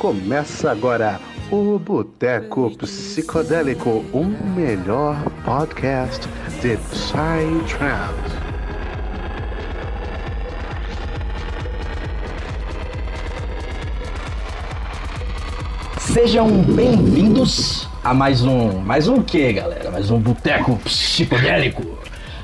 Começa agora o Boteco Psicodélico, o melhor podcast de Psytrance. Sejam bem-vindos a mais um. Mais um quê, galera? Mais um Boteco Psicodélico.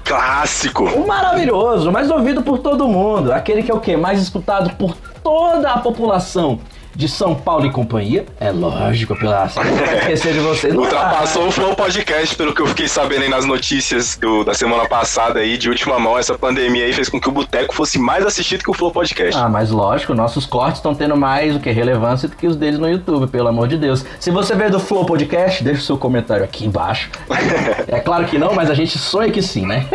Clássico! O maravilhoso, mais ouvido por todo mundo. Aquele que é o quê? Mais escutado por toda a população de São Paulo e companhia. É lógico, pela esquecer de vocês. Não Ultrapassou o Flow Podcast, pelo que eu fiquei sabendo aí nas notícias do, da semana passada aí, de última mão, essa pandemia aí fez com que o Boteco fosse mais assistido que o Flow Podcast. Ah, mas lógico, nossos cortes estão tendo mais o que relevância do que os deles no YouTube, pelo amor de Deus. Se você veio do Flow Podcast, deixa o seu comentário aqui embaixo. é claro que não, mas a gente sonha que sim, né?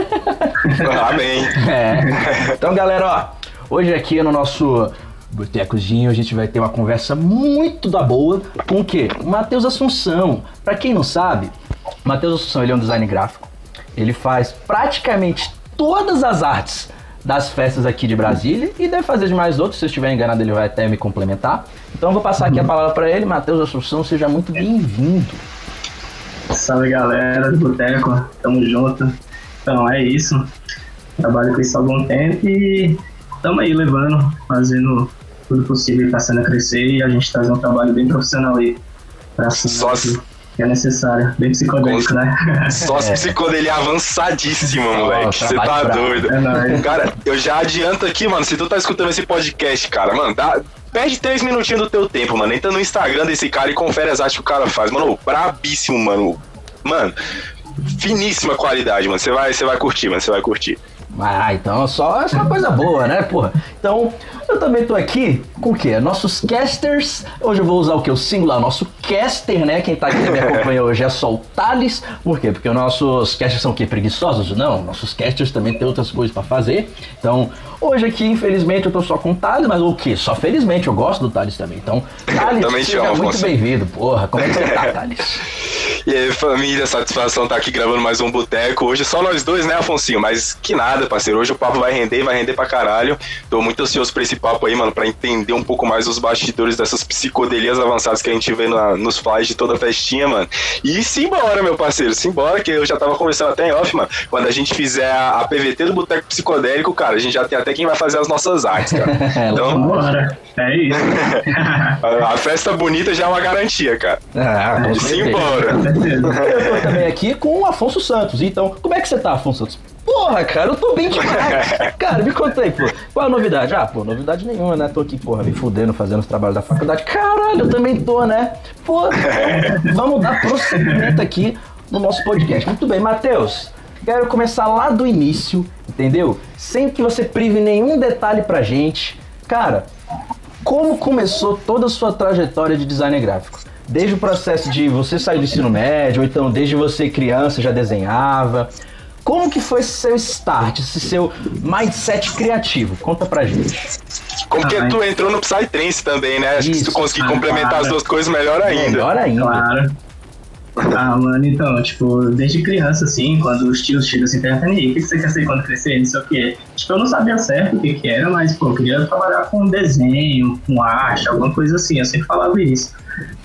Amém. É. Então, galera, ó, hoje aqui no nosso Botecozinho a gente vai ter uma conversa muito da boa com o quê? Matheus Assunção. Pra quem não sabe, Matheus Assunção ele é um design gráfico. Ele faz praticamente todas as artes das festas aqui de Brasília e deve fazer de mais outros. Se eu estiver enganado, ele vai até me complementar. Então eu vou passar aqui a palavra para ele. Matheus Assunção, seja muito bem-vindo. Salve galera do Boteco, tamo junto. Então é isso. Trabalho com isso há algum tempo e tamo aí levando, fazendo tudo possível pra cena crescer e a gente trazer um trabalho bem profissional aí pra cima Só que, que é necessário. Bem psicodélico, né? Só se psicodelia avançadíssima, moleque. Você tá brabo. doido. É nóis. Cara, eu já adianto aqui, mano, se tu tá escutando esse podcast, cara, mano, dá, perde três minutinhos do teu tempo, mano. Entra no Instagram desse cara e confere as artes que o cara faz. Mano, brabíssimo, mano. Mano, finíssima qualidade, mano. Você vai, você vai curtir, mano. Você vai curtir. Ah, então só essa coisa boa, né, porra? Então, eu também tô aqui com o quê? Nossos casters. Hoje eu vou usar o que? O singular, nosso caster, né? Quem tá aqui me acompanha hoje é só o Thales. Por quê? Porque os nossos casters são o quê? Preguiçosos? Não, nossos casters também têm outras coisas pra fazer. Então, hoje aqui, infelizmente, eu tô só com o Thales, mas o quê? Só felizmente, eu gosto do Thales também. Então, Thales, Também seja amo, muito bem-vindo, porra. Como é que você tá, Thales? E aí, família, satisfação tá aqui gravando mais um boteco. Hoje só nós dois, né, Afonsinho? Mas que nada, parceiro. Hoje o papo vai render, vai render pra caralho. Tô muito ansioso pra esse papo aí, mano, pra entender um pouco mais os bastidores dessas psicodelias avançadas que a gente vê na- nos flyers de toda festinha, mano. E simbora, meu parceiro, simbora, que eu já tava conversando até em off, mano. Quando a gente fizer a, a PVT do Boteco Psicodélico, cara, a gente já tem até quem vai fazer as nossas artes, cara. Então, Vambora. É isso. a, a festa bonita já é uma garantia, cara. Ah. Simbora. Certeza. Eu tô também aqui com o Afonso Santos. Então, como é que você tá, Afonso Santos? Porra, cara, eu tô bem demais. cara, me conta aí, pô. Qual a novidade? Ah, pô, novidade nenhuma, né? Tô aqui, porra, me fudendo, fazendo os trabalhos da faculdade. Caralho, eu também tô, né? Pô, vamos dar prosseguimento aqui no nosso podcast. Muito bem, Matheus. Quero começar lá do início, entendeu? Sem que você prive nenhum detalhe pra gente. Cara, como começou toda a sua trajetória de design gráfico? Desde o processo de você sair do ensino médio, ou então desde você criança já desenhava. Como que foi esse seu start, esse seu mindset criativo? Conta pra gente. Como que Ah, tu entrou no Psytrance também, né? Acho que se tu Isso. conseguir Ah, complementar claro. as duas coisas, melhor ainda. Melhor ainda. Claro. Ah, mano, então, tipo, desde criança, assim, quando os tios chegam assim, perguntando, e o que você quer ser quando crescer? Não sei o quê. Tipo, eu não sabia certo o que que era, mas, pô, eu queria trabalhar com desenho, com arte, alguma coisa assim, eu sempre falava isso.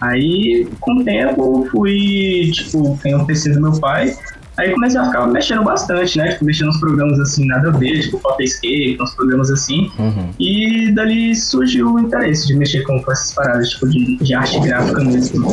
Aí, com o tempo, fui, tipo, tem o PC do meu pai, aí comecei a ficar mexendo bastante, né? Tipo, mexendo nos programas assim, nada a ver, tipo, Photoscape, uns programas assim. Uhum. E dali surgiu o interesse de mexer com, com essas paradas, tipo, de, de arte gráfica mesmo.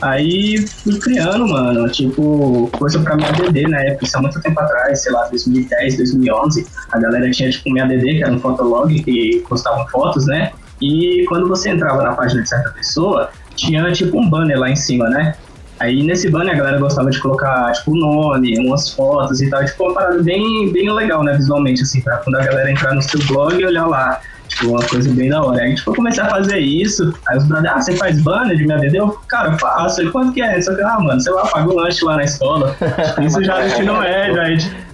Aí fui criando, mano, tipo, coisa pra minha ADD na época, isso há muito tempo atrás, sei lá, 2010, 2011. A galera tinha, tipo, minha ADD, que era um fotolog, que postavam fotos, né? E quando você entrava na página de certa pessoa, tinha, tipo, um banner lá em cima, né? Aí nesse banner a galera gostava de colocar, tipo, o nome, umas fotos e tal. Tipo, uma parada bem, bem legal, né, visualmente, assim, pra quando a galera entrar no seu blog e olhar lá. Tipo, uma coisa bem da hora. Aí, tipo, eu comecei a fazer isso. Aí os brothers, ah, você faz banner de minha DD? Eu, cara, faço. Ele, quanto que é? Só que, ah, mano, sei lá, paga o lanche lá na escola. Isso já a gente não é, já a gente...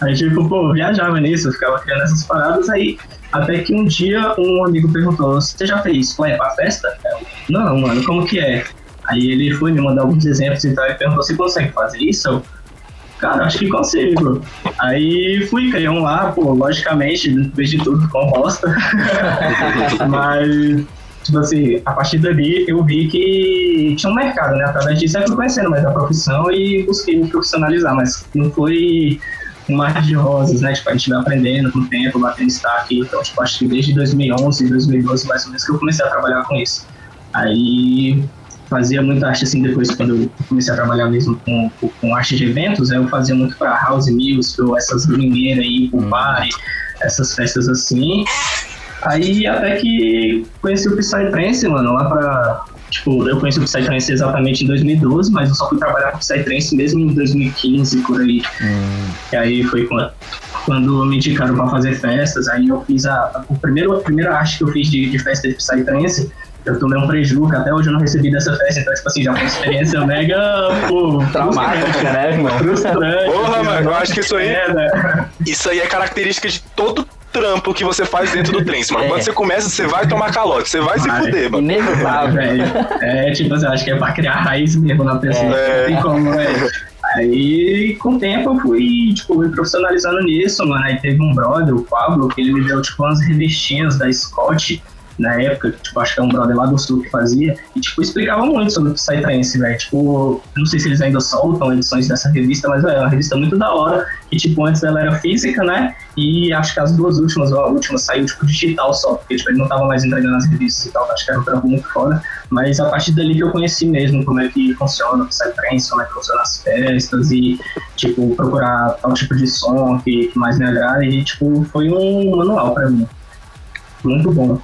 Aí, tipo, pô, viajava nisso, eu ficava criando essas paradas aí. Até que um dia um amigo perguntou: Você já fez flyer pra festa? Eu, não, mano, como que é? Aí ele foi me mandar alguns exemplos e tal, e perguntou: Você consegue fazer isso? Cara, acho que consigo. Aí fui, criei um lá, pô, logicamente, no vez de tudo, com bosta. Mas tipo assim, a partir dali eu vi que tinha um mercado, né? Através disso eu fui conhecendo mais a profissão e busquei me profissionalizar, mas não foi um mar de rosas, né? Tipo, a gente vai aprendendo com o tempo, batendo destaque. Então, tipo, acho que desde 2011, 2012, mais ou menos, que eu comecei a trabalhar com isso. Aí fazia muita arte assim depois quando comecei a trabalhar mesmo com, com arte de eventos eu fazia muito para house music ou essas domingueiras aí com party essas festas assim. Aí até que conheci o Psytrance mano lá pra tipo eu conheci o Psytrance exatamente em 2012 mas eu só fui trabalhar com Psytrance mesmo em 2015 por aí. Hum. e aí foi quando quando me indicaram para fazer festas, aí eu fiz a, a, o primeiro, a primeira arte que eu fiz de, de festa de Psytrance eu tomei um prejuízo que até hoje eu não recebi dessa festa, então, tipo assim, já foi uma experiência mega, pô, traumática, né, irmão? Frustrante. Porra, mano, eu acho que isso aí. É, né? Isso aí é característica de todo trampo que você faz dentro do trem, mano. É. Quando você começa, você vai tomar calote, você vai, vai. se fuder, mano. Inevitável, velho. É, tipo assim, acho que é pra criar raiz mesmo na pessoa. É. Não tem como, velho. Aí, com o tempo, eu fui, tipo, me profissionalizando nisso, mano. Aí teve um brother, o Pablo, que ele me deu, tipo, umas revistinhas da Scott na época, tipo, acho que é um brother lá do sul que fazia, e, tipo, explicava muito sobre o Psytrance, velho. Tipo, não sei se eles ainda soltam edições dessa revista, mas é uma revista muito da hora, e, tipo, antes ela era física, né, e acho que as duas últimas, ou a última, saiu, tipo, digital só, porque, tipo, ele não tava mais entregando as revistas e tal, acho que era um trampo muito foda, mas a partir dali que eu conheci mesmo como é que funciona o Psytrance, como é que funciona as festas, e, tipo, procurar tal tipo de som que, que mais me agrada, e, tipo, foi um manual pra mim. Muito bom.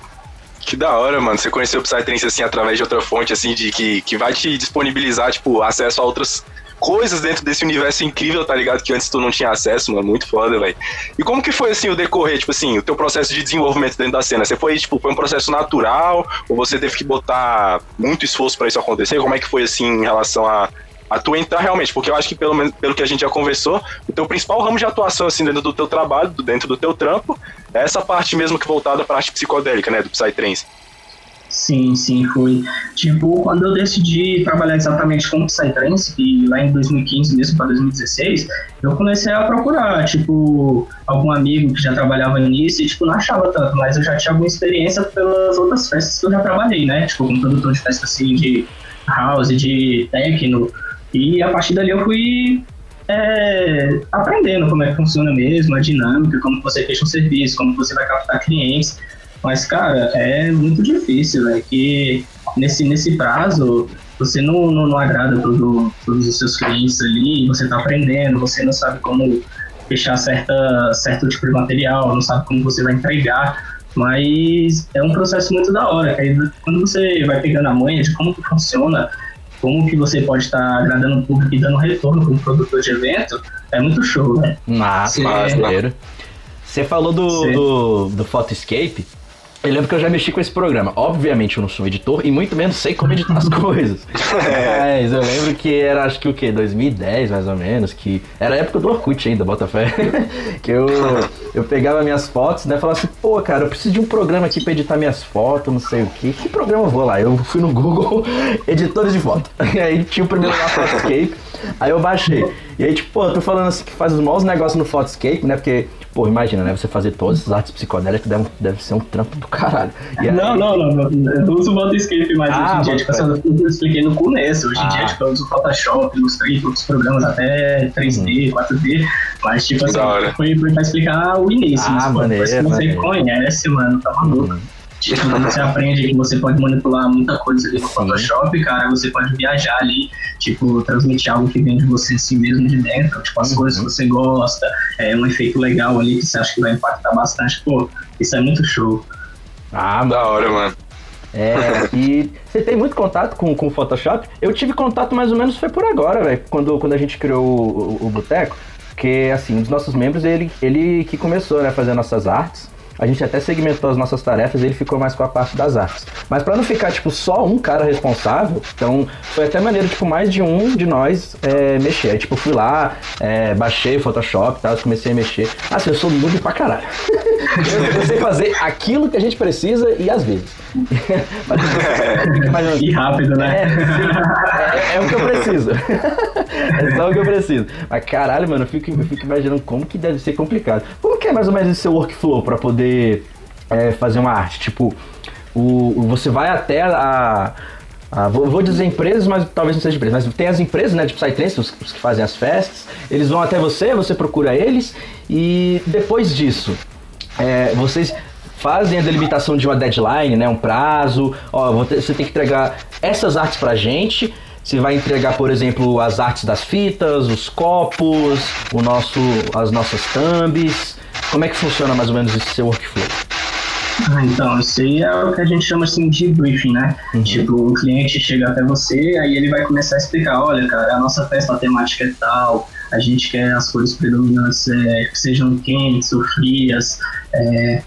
Que da hora, mano. Você conheceu o Psytrance assim através de outra fonte, assim, de que, que vai te disponibilizar, tipo, acesso a outras coisas dentro desse universo incrível, tá ligado? Que antes tu não tinha acesso, mano. Muito foda, velho. E como que foi, assim, o decorrer, tipo assim, o teu processo de desenvolvimento dentro da cena? Você foi, tipo, foi um processo natural? Ou você teve que botar muito esforço para isso acontecer? Como é que foi, assim, em relação a a tu entrar realmente, porque eu acho que pelo pelo que a gente já conversou, o teu principal ramo de atuação assim dentro do teu trabalho, dentro do teu trampo, essa parte mesmo que voltada para a arte psicodélica, né, do Psytrance. Sim, sim, foi. Tipo, quando eu decidi trabalhar exatamente com Psytrance, que lá em 2015 mesmo para 2016, eu comecei a procurar, tipo, algum amigo que já trabalhava nisso e, tipo, não achava tanto, mas eu já tinha alguma experiência pelas outras festas que eu já trabalhei, né? Tipo, como produtor de festa, assim, de house, de techno, e a partir dali eu fui é, aprendendo como é que funciona mesmo, a dinâmica, como você fecha um serviço, como você vai captar clientes. Mas, cara, é muito difícil, é que nesse, nesse prazo você não, não, não agrada todo, todos os seus clientes ali, você está aprendendo, você não sabe como fechar certa, certo tipo de material, não sabe como você vai entregar, mas é um processo muito da hora, quando você vai pegando a manha de como funciona como que você pode estar agradando o público e dando retorno como produtor de evento, é muito show, né? Você, Você falou do, do, do Photoscape. Eu lembro que eu já mexi com esse programa. Obviamente eu não sou editor e muito menos sei como editar as coisas. É. Mas eu lembro que era acho que o que? 2010 mais ou menos, que era a época do Orkut ainda, Botafé. que eu, eu pegava minhas fotos, né? Falava assim, pô, cara, eu preciso de um programa aqui pra editar minhas fotos, não sei o que. Que programa eu vou lá? Eu fui no Google, editores de foto. E aí tinha o primeiro lá, Photoscape. Aí eu baixei. E aí, tipo, pô, eu tô falando assim que faz os maus negócios no Photoscape, né? Porque Pô, imagina, né? Você fazer todas essas artes psicodélicas deve, deve ser um trampo do caralho. Aí... Não, não, não, não. Eu não uso o Photoscape mais ah, hoje em dia. Tipo, assim, eu expliquei no começo. Hoje em ah. dia, tipo, eu uso Photoshop, Illustrator, outros programas até 3D, 4D. Mas, tipo assim, foi, foi pra explicar o início. Ah, maneiro, se você conhece, mano, tá maluco. Hum. Tipo, você aprende que você pode manipular muita coisa ali no Photoshop, cara, você pode viajar ali, tipo, transmitir algo que vem de você assim mesmo de dentro, tipo, as uhum. coisas que você gosta, é um efeito legal ali que você acha que vai impactar bastante, pô, isso é muito show. Ah, da hora, mano. É, e você tem muito contato com, com o Photoshop? Eu tive contato mais ou menos foi por agora, velho, quando, quando a gente criou o, o, o Boteco, porque, assim, um dos nossos membros, ele, ele que começou, né, a fazer nossas artes, a gente até segmentou as nossas tarefas e ele ficou mais com a parte das artes. Mas para não ficar, tipo, só um cara responsável, então foi até maneiro, tipo, mais de um de nós é, mexer. Aí, tipo, fui lá, é, baixei o Photoshop e tal, comecei a mexer. Assim, eu sou noob pra caralho. eu, sei fazer aquilo que a gente precisa e às vezes. mas, e rápido, né? É, é, é, o que eu preciso. é só o que eu preciso. Mas caralho, mano, eu fico, eu fico imaginando como que deve ser complicado. Como que é mais ou menos esse seu workflow para poder é, fazer uma arte? Tipo, o, você vai até a. a vou, vou, dizer empresas, mas talvez não seja empresa. Mas tem as empresas, né, de Psytrance, os, os que fazem as festas. Eles vão até você, você procura eles. E depois disso, é, vocês fazem a delimitação de uma deadline, né, um prazo. Ó, você tem que entregar essas artes pra gente. Você vai entregar, por exemplo, as artes das fitas, os copos, o nosso, as nossas thumbs. Como é que funciona mais ou menos esse seu workflow? Ah, então, isso aí é o que a gente chama assim de briefing, né? Uhum. Tipo, o cliente chega até você, aí ele vai começar a explicar, olha, cara, a nossa festa a temática é tal, a gente quer as cores predominantes é, que sejam quentes ou frias, é,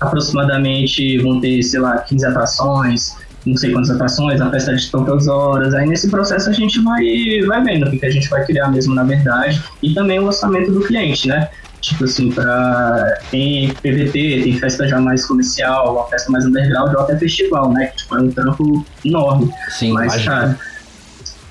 aproximadamente vão ter, sei lá, 15 atrações, não sei quantas atrações, a festa de tantas horas. Aí nesse processo a gente vai, vai vendo o que, que a gente vai criar mesmo na verdade e também o orçamento do cliente, né? Tipo assim, pra, tem PVT, tem festa já mais comercial, uma festa mais underground ou até festival, né? Que tipo, é um trampo enorme. Sim, Mas, imagina. cara,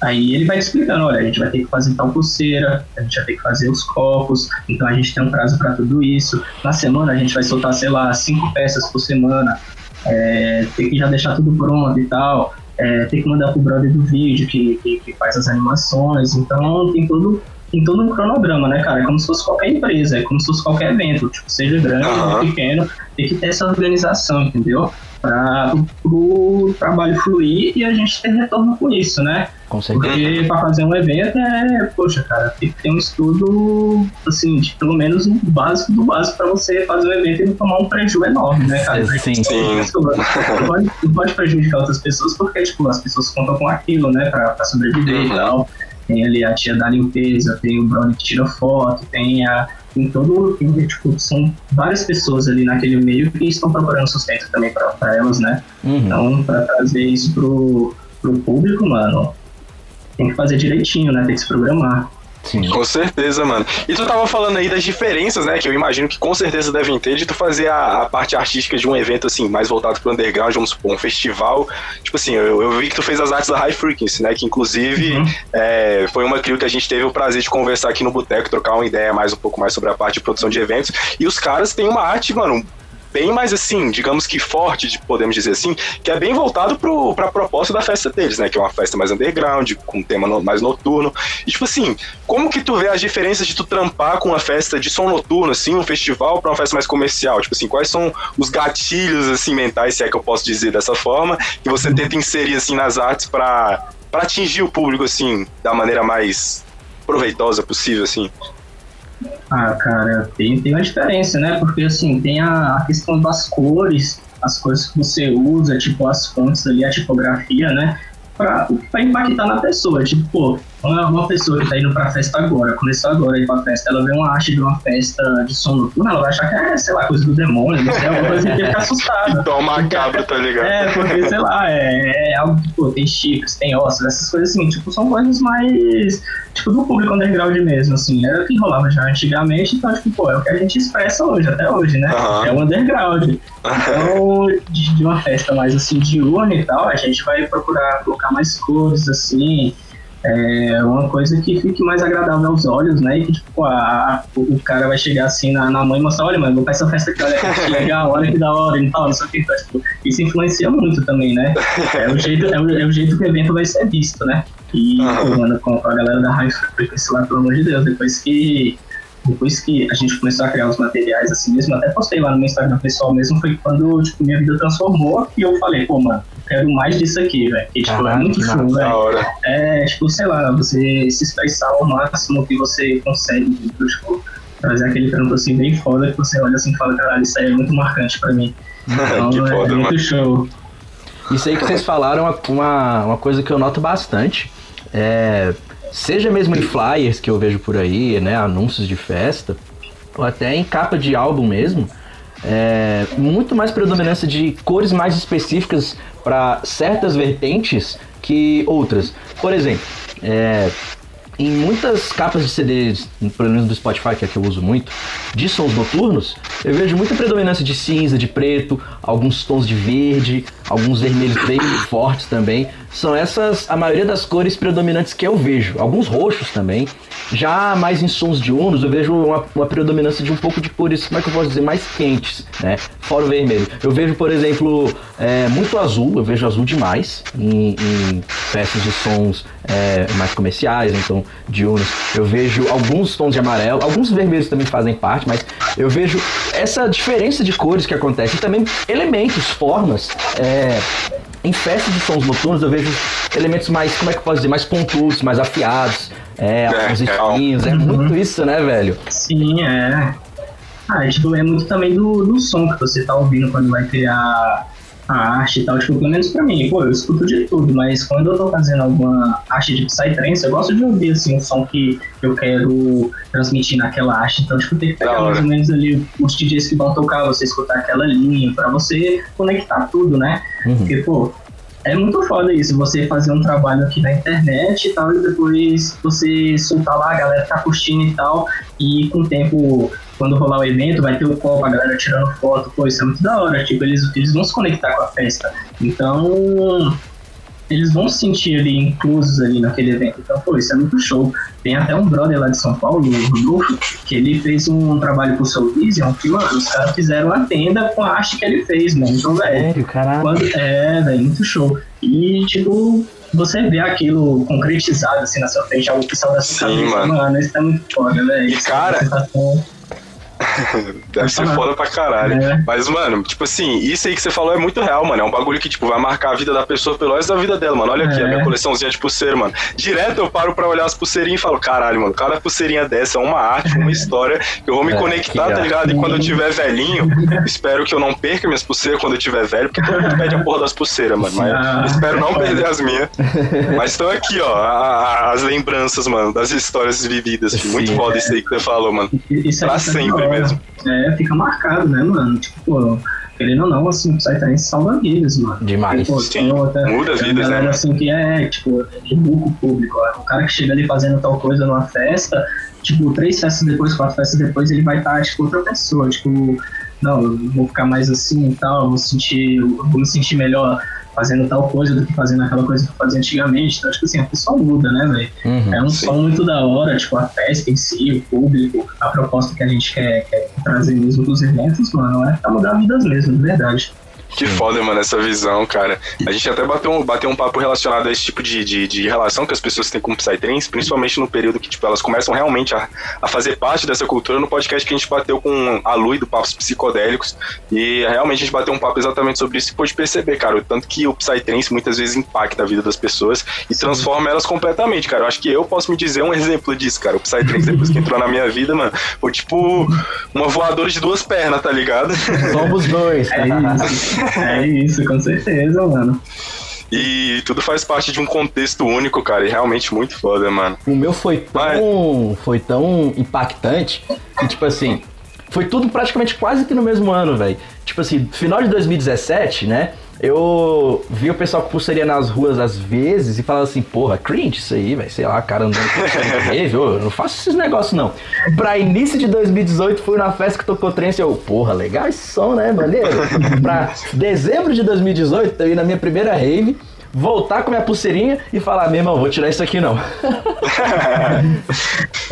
Aí ele vai te explicando, olha, a gente vai ter que fazer tal pulseira, a gente vai ter que fazer os copos, então a gente tem um prazo para tudo isso. Na semana a gente vai soltar, sei lá, cinco peças por semana, é, tem que já deixar tudo pronto e tal, é, tem que mandar pro brother do vídeo que, que, que, faz as animações, então tem todo, tem todo um cronograma, né, cara? É como se fosse qualquer empresa, é como se fosse qualquer evento, tipo, seja grande ou pequeno, tem que ter essa organização, entendeu? Para o trabalho fluir e a gente ter retorno com isso, né? Com certeza. Porque para fazer um evento é, poxa, cara, tem que ter um estudo, assim, de pelo menos um básico do básico para você fazer um evento e não tomar um prejuízo enorme, né, cara? Sim, sim. Não pode, não pode prejudicar outras pessoas porque, tipo, as pessoas contam com aquilo, né, para sobreviver uhum. e tal. Tem ali a tia da limpeza, tem o Brownie que tira foto, tem a em todo tem, tipo, são várias pessoas ali naquele meio que estão procurando sustento também para elas, né? Uhum. Então, para trazer isso pro, pro público, mano, tem que fazer direitinho, né? Tem que se programar. Sim. Com certeza, mano. E tu tava falando aí das diferenças, né? Que eu imagino que com certeza devem ter de tu fazer a, a parte artística de um evento, assim, mais voltado pro underground, vamos supor, um festival. Tipo assim, eu, eu vi que tu fez as artes da High Frequency, né? Que inclusive uhum. é, foi uma crio que a gente teve o prazer de conversar aqui no Boteco, trocar uma ideia mais um pouco mais sobre a parte de produção de eventos. E os caras têm uma arte, mano, bem mais assim, digamos que forte, podemos dizer assim, que é bem voltado para a proposta da festa deles, né? Que é uma festa mais underground, com um tema no, mais noturno. E tipo assim, como que tu vê as diferenças de tu trampar com uma festa de som noturno, assim, um festival para uma festa mais comercial? Tipo assim, quais são os gatilhos assim mentais, se é que eu posso dizer dessa forma, que você tenta inserir assim nas artes para para atingir o público assim da maneira mais proveitosa possível assim? Ah, cara, tem, tem uma diferença, né? Porque assim, tem a, a questão das cores, as cores que você usa, tipo as fontes ali, a tipografia, né? Pra, pra impactar na pessoa. Tipo, pô, uma, uma pessoa que tá indo pra festa agora, começou agora a ir pra festa, ela vê uma arte de uma festa de som noturno, ela vai achar que é, sei lá, coisa do demônio, não sei, alguma coisa que fica assustada. Toma macabro, tá ligado? É, porque, sei lá, é, é algo que, pô, tem chifres, tem ossos, essas coisas assim, tipo, são coisas mais, tipo, do público underground mesmo, assim, era o que rolava já antigamente, então, tipo, pô, é o que a gente expressa hoje, até hoje, né? Uhum. É o underground. Então, de, de uma festa mais, assim, diurna e tal, a gente vai procurar colocar mais cores, assim, é uma coisa que fique mais agradável aos olhos, né? E que, tipo, a, o cara vai chegar assim na, na mãe e mostrar, olha, mano, vou pra essa festa aqui, olha que legal, olha que da hora e tal, não sei o que. Então, tipo, isso influencia muito também, né? É o jeito, é o, é o jeito que o evento vai ser visto, né? E, uhum. mano, com a galera da High Frequency lá, pelo amor de Deus, depois que depois que a gente começou a criar os materiais assim mesmo, até postei lá no meu Instagram pessoal mesmo, foi quando, tipo, minha vida transformou e eu falei, pô, mano, quero mais disso aqui, velho. Que, tipo, é muito show, velho. É, tipo, sei lá, você se expressar ao máximo que você consegue, tipo, trazer aquele trampo assim bem foda que você olha assim e fala, caralho, isso aí é muito marcante pra mim. Então, que é, foda, é muito mano. show. Isso aí que vocês falaram é uma, uma coisa que eu noto bastante. É, seja mesmo em flyers que eu vejo por aí, né, anúncios de festa, ou até em capa de álbum mesmo, é, muito mais predominância de cores mais específicas para certas vertentes que outras. Por exemplo, é, em muitas capas de CDs, pelo menos do Spotify, que é que eu uso muito, de sons noturnos, eu vejo muita predominância de cinza, de preto, alguns tons de verde, alguns vermelhos bem fortes também. São essas a maioria das cores predominantes que eu vejo. Alguns roxos também. Já mais em sons de unos, eu vejo uma, uma predominância de um pouco de cores, como é que eu posso dizer, mais quentes, né? Fora o vermelho. Eu vejo, por exemplo, é, muito azul, eu vejo azul demais em, em peças de sons é, mais comerciais, então de unos. Eu vejo alguns tons de amarelo, alguns vermelhos também fazem parte, mas eu vejo essa diferença de cores que acontece e também elementos, formas. É, em festas de sons noturnos eu vejo elementos mais, como é que eu posso dizer, mais pontudos, mais afiados, é, É, alguns espinhos, é muito isso, né, velho? Sim, é. Ah, tipo, é muito também do, do som que você tá ouvindo quando vai criar a arte e tal. Tipo, pelo menos pra mim, pô, eu escuto de tudo, mas quando eu tô fazendo alguma arte de Psytrance, eu gosto de ouvir, assim, o som que eu quero transmitir naquela arte. Então, tipo, tem que pegar mais ou menos ali os DJs que vão tocar, você escutar aquela linha, pra você conectar tudo, né? Uhum. Porque, pô, é muito foda isso, você fazer um trabalho aqui na internet e tal, e depois você soltar lá, a galera tá curtindo e tal, e com o tempo, quando rolar o evento, vai ter o copo, a galera tirando foto, pô, isso é muito da hora, tipo, eles, eles vão se conectar com a festa. Então, eles vão se sentir ali inclusos ali naquele evento. Então, pô, isso é muito show. Tem até um brother lá de São Paulo, o Rodolfo, que ele fez um trabalho pro Soul Vision, que, mano, os caras fizeram a tenda com a arte que ele fez, mano. Então, velho, Sério, caralho. quando, é, velho, muito show. E, tipo, você vê aquilo concretizado assim na sua frente, algo que saiu da sua Sim, cabeça, mano. isso é muito foda, velho. Isso é cara, Deve ser foda pra caralho. É. Mas, mano, tipo assim, isso aí que você falou é muito real, mano. É um bagulho que, tipo, vai marcar a vida da pessoa pelo resto da vida dela, mano. Olha aqui, É. a minha coleçãozinha de pulseira, mano. Direto eu paro pra olhar as pulseirinhas e falo, caralho, mano, cada pulseirinha dessa é uma arte, uma história. que Eu vou me É, conectar, tá ligado? E quando eu tiver velhinho, espero que eu não perca minhas pulseiras quando eu tiver velho, porque todo mundo pede a porra das pulseiras, mano. Mas Ah, espero não perder as minhas. Mas estão aqui, ó, a- a- as lembranças, mano, das histórias vividas. Muito Sim. foda isso aí que você falou, mano. Isso Pra sempre hora. Mesmo. É, fica marcado, né, mano? Tipo, pô, querendo ou não, assim, o Psytrance salva vidas, mano. Demais. Pô, Sim, tem outra- muda tem vidas, né, galera mano? assim que é, tipo, educa o público. ó. O cara que chega ali fazendo tal coisa numa festa, tipo, três festas depois, quatro festas depois, ele vai estar, tipo, outra pessoa. Tipo, não, eu vou ficar mais assim e tal, vou sentir, eu vou me sentir melhor fazendo tal coisa do que fazendo aquela coisa que eu fazia antigamente. Então, tipo assim, a pessoa muda, né, velho? Uhum. É um Sim. som muito da hora, tipo, a festa em si, o público, a proposta que a gente quer, quer trazer mesmo dos eventos, mano, é pra mudar vidas mesmo, de verdade. Que foda, mano, essa visão, cara. A gente até bateu um, bateu um papo relacionado a esse tipo de, de, de relação que as pessoas têm com o Psytrance, principalmente no período que, tipo, elas começam realmente a, a fazer parte dessa cultura no podcast que a gente bateu com a Lu e do Papos Psicodélicos. E realmente a gente bateu um papo exatamente sobre isso e pôde perceber, cara, o tanto que o Psytrance muitas vezes impacta a vida das pessoas e transforma elas completamente, cara. Eu acho que eu posso me dizer um exemplo disso, cara. O Psytrance, depois que entrou na minha vida, mano, foi tipo uma voadora de duas pernas, tá ligado? Somos dois. É isso, é isso, com certeza, mano. E tudo faz parte de um contexto único, cara, e realmente muito foda, mano. O meu foi tão, foi tão impactante que, tipo assim, foi tudo praticamente quase que no mesmo ano, velho. Tipo assim, final de 2017, né? Eu vi o pessoal com pulseirinha nas ruas às vezes e falava assim, porra, cringe isso aí, velho. Sei lá, cara andando com rave, eu não faço esses negócios não. Pra início de 2018, fui na festa que tocou trance eu, porra, legal esse som, né, maneiro? pra dezembro de 2018, eu ia na minha primeira rave, voltar com minha pulseirinha e falar, meu irmão, vou tirar isso aqui não.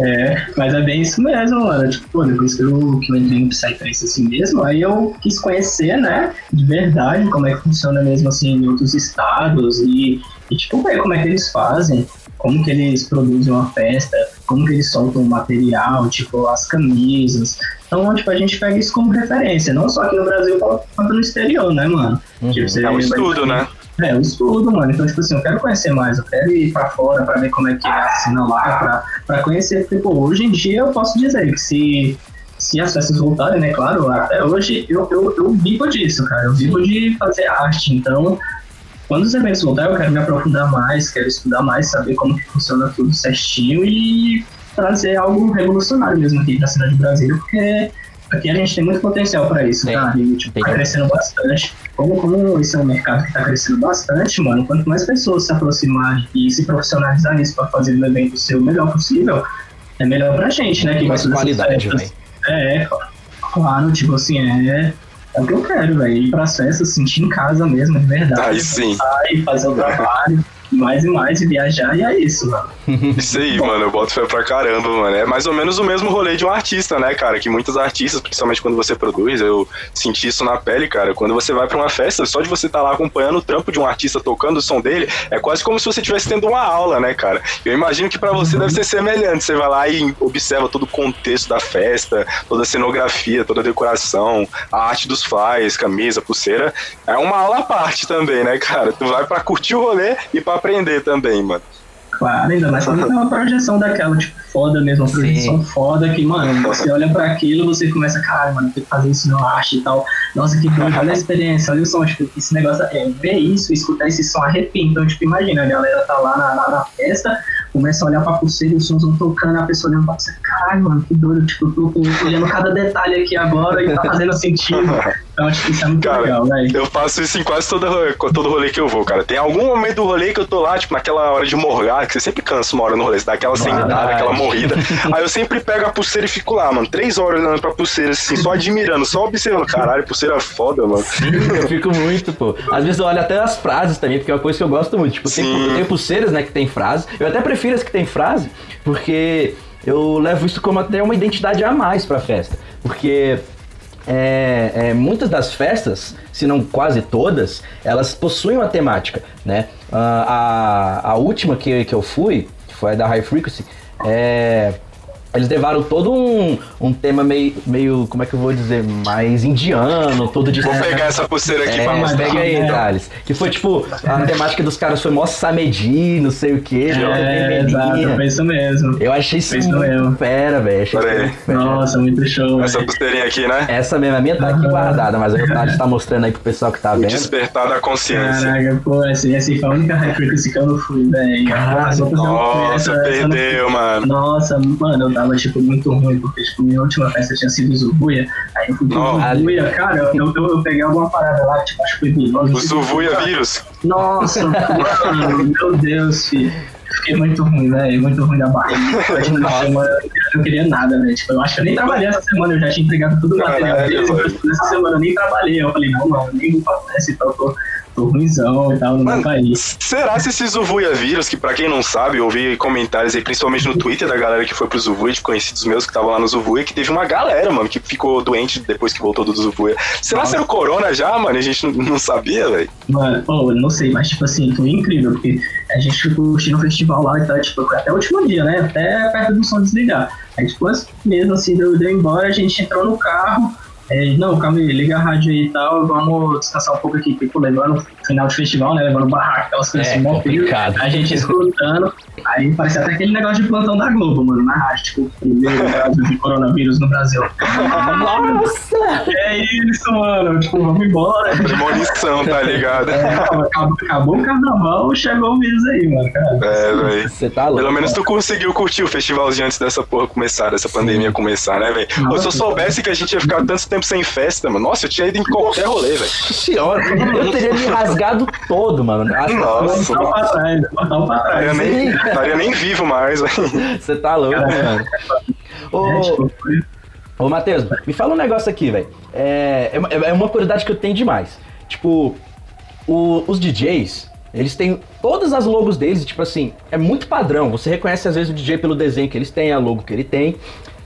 É, mas é bem isso mesmo, mano. Tipo, pô, depois que eu, que eu entrei no Psytrance assim mesmo, aí eu quis conhecer, né, de verdade, como é que funciona mesmo assim em outros estados e, e tipo, ver como é que eles fazem, como que eles produzem uma festa, como que eles soltam o material, tipo, as camisas. Então, tipo, a gente pega isso como referência, não só aqui no Brasil, quanto no exterior, né, mano? Tipo, você É um estudo, né? É, eu estudo, mano. Então, tipo assim, eu quero conhecer mais, eu quero ir pra fora pra ver como é que é a cena lá, pra, pra conhecer. Porque, pô, hoje em dia eu posso dizer que se, se as festas voltarem, né, claro, até hoje eu, eu, eu vivo disso, cara. Eu vivo de fazer arte. Então, quando os eventos voltarem, eu quero me aprofundar mais, quero estudar mais, saber como que funciona tudo certinho e trazer algo revolucionário mesmo aqui pra cena de Brasília, porque aqui a gente tem muito potencial pra isso, Tem. cara. E, tipo, Tem. tá crescendo bastante. Como, como esse é um mercado que tá crescendo bastante, mano, quanto mais pessoas se aproximarem e se profissionalizar nisso pra fazer o evento ser o melhor possível, é melhor pra gente, né? Que Mais qualidade, velho. É, claro, tipo assim, é, É o que eu quero, velho. Ir pras festas, sentir em casa mesmo, de verdade. Aí sim. Sair, fazer o trabalho, mais e mais, e viajar, e é isso, mano. Isso aí, mano, eu boto fé pra caramba, mano. É mais ou menos o mesmo rolê de um artista, né, cara? Que muitos artistas, principalmente quando você produz, eu senti isso na pele, cara. Quando você vai pra uma festa, só de você estar tá lá acompanhando o trampo de um artista tocando o som dele, é quase como se você estivesse tendo uma aula, né, cara? Eu imagino que para você deve ser semelhante. Você vai lá e observa todo o contexto da festa, toda a cenografia, toda a decoração, a arte dos flyers, camisa, pulseira. É uma aula à parte também, né, cara? Tu vai para curtir o rolê e para aprender também, mano. Claro, ainda mais quando tem uma projeção daquela, tipo, foda mesmo, uma projeção Sim. foda que, mano, você olha pra aquilo você começa, cara, mano, tem que fazer isso no arte e tal. Nossa, que doido, olha a experiência, olha o som, tipo, esse negócio é ver isso, escutar esse som arrepia. Então, tipo, imagina, a galera tá lá na, na, na festa, começa a olhar pra pulseira e os sons vão tocando, a pessoa olhando pra você, caralho, mano, que doido, tipo, eu tô olhando cada detalhe aqui agora e tá fazendo sentido. Então, acho que isso é muito cara, legal, velho. Eu faço isso em quase todo, todo rolê que eu vou, cara. Tem algum momento do rolê que eu tô lá, tipo, naquela hora de morgar, que você sempre cansa uma hora no rolê, você dá aquela sentada, aquela morrida. Aí eu sempre pego a pulseira e fico lá, mano, três horas olhando pra pulseira, assim, só admirando, só observando. Caralho, pulseira foda, mano. Sim, eu fico muito, pô. Às vezes eu olho até as frases também, porque é uma coisa que eu gosto muito. Tipo, tem, tem pulseiras, né, que tem frases. Eu até prefiro as que tem frase, porque eu levo isso como até uma identidade a mais pra festa. Porque é, é, muitas das festas, se não quase todas, elas possuem uma temática, né? a, a última que, que eu fui, que foi a da High Frequency, é, eles levaram todo um, um tema meio, meio, como é que eu vou dizer, mais indiano, todo de... Vou pegar essa pulseira aqui é, pra mostrar. Pega aí? Thales. Que foi tipo, a temática dos caras foi mó samedi, não sei o que. É, exato, foi isso mesmo. Eu achei isso, muito mesmo. fera, velho. Nossa, muito show. Essa pulseirinha aqui, né? Essa mesmo, a minha tá aqui guardada, mas aí o Thales tá mostrando aí pro pessoal que tá vendo. O despertar da consciência. Caraca, pô, essa, essa foi a única frequency que eu não fui, velho. Nossa, perdeu, mano. Nossa, mano, eu tava, tipo, muito ruim porque tipo, minha última festa tinha sido Zubuia, aí eu fui pro Zubuia, cara, eu, eu, eu, peguei alguma parada lá, tipo, acho que foi virose. O Zubuia vírus? Nossa, mano, meu Deus, filho. Fiquei muito ruim, velho, muito ruim da barriga. semana eu não queria nada, velho. Tipo, eu acho que eu nem trabalhei essa semana, eu já tinha entregado tudo o material deles. Essa semana eu nem trabalhei. Eu falei, não, mano, nem vou pra festa e tal, tô tô ruimzão e tal no Mano, meu país. Será se esse Zuvuia vírus, que pra quem não sabe, eu vi comentários aí, principalmente no Twitter da galera que foi pro Zuvuia, de conhecidos meus que estavam lá no Zuvuia, que teve uma galera, mano, que ficou doente depois que voltou do Zuvuia. Será que era o Corona já, mano? A gente não sabia, velho? Mano, oh, não sei, mas tipo assim, foi incrível, porque a gente ficou curtindo o festival lá e tal, tipo, até o último dia, né? Até perto do som desligar. Aí depois, mesmo assim, deu, deu embora, a gente entrou no carro, é, não, calma aí, liga a rádio aí e tal, vamos descansar um pouco aqui, tipo, levando final de festival, né, levando barraca, aquelas coisas é, assim, complicado. a gente escutando, aí parece até aquele negócio de plantão da Globo, mano, na rádio, tipo, primeiro caso de coronavírus no Brasil. Nossa! É isso, mano, tipo, vamos embora. Premonição, tá ligado? É, acabou, acabou, o carnaval, chegou o vírus aí, mano, cara. É, velho. Você tá louco. Pelo menos tu conseguiu curtir o festivalzinho antes dessa porra começar, dessa pandemia começar, né, velho? Se eu soubesse que a gente ia ficar tanto tempo tempo sem festa, mano. Nossa, eu tinha ido em qualquer rolê, velho. Senhora, eu teria me rasgado todo, mano. Nossa. Botar pra trás, botar pra trás. Eu nem, estaria nem vivo mais, velho. Você tá louco, mano. Ô, é, tipo, ô Matheus, me fala um negócio aqui, velho. É, é, é uma curiosidade que eu tenho demais. Tipo, o, os DJs, eles têm todas as logos deles, tipo assim, é muito padrão. Você reconhece às vezes o DJ pelo desenho que eles têm, a logo que ele tem.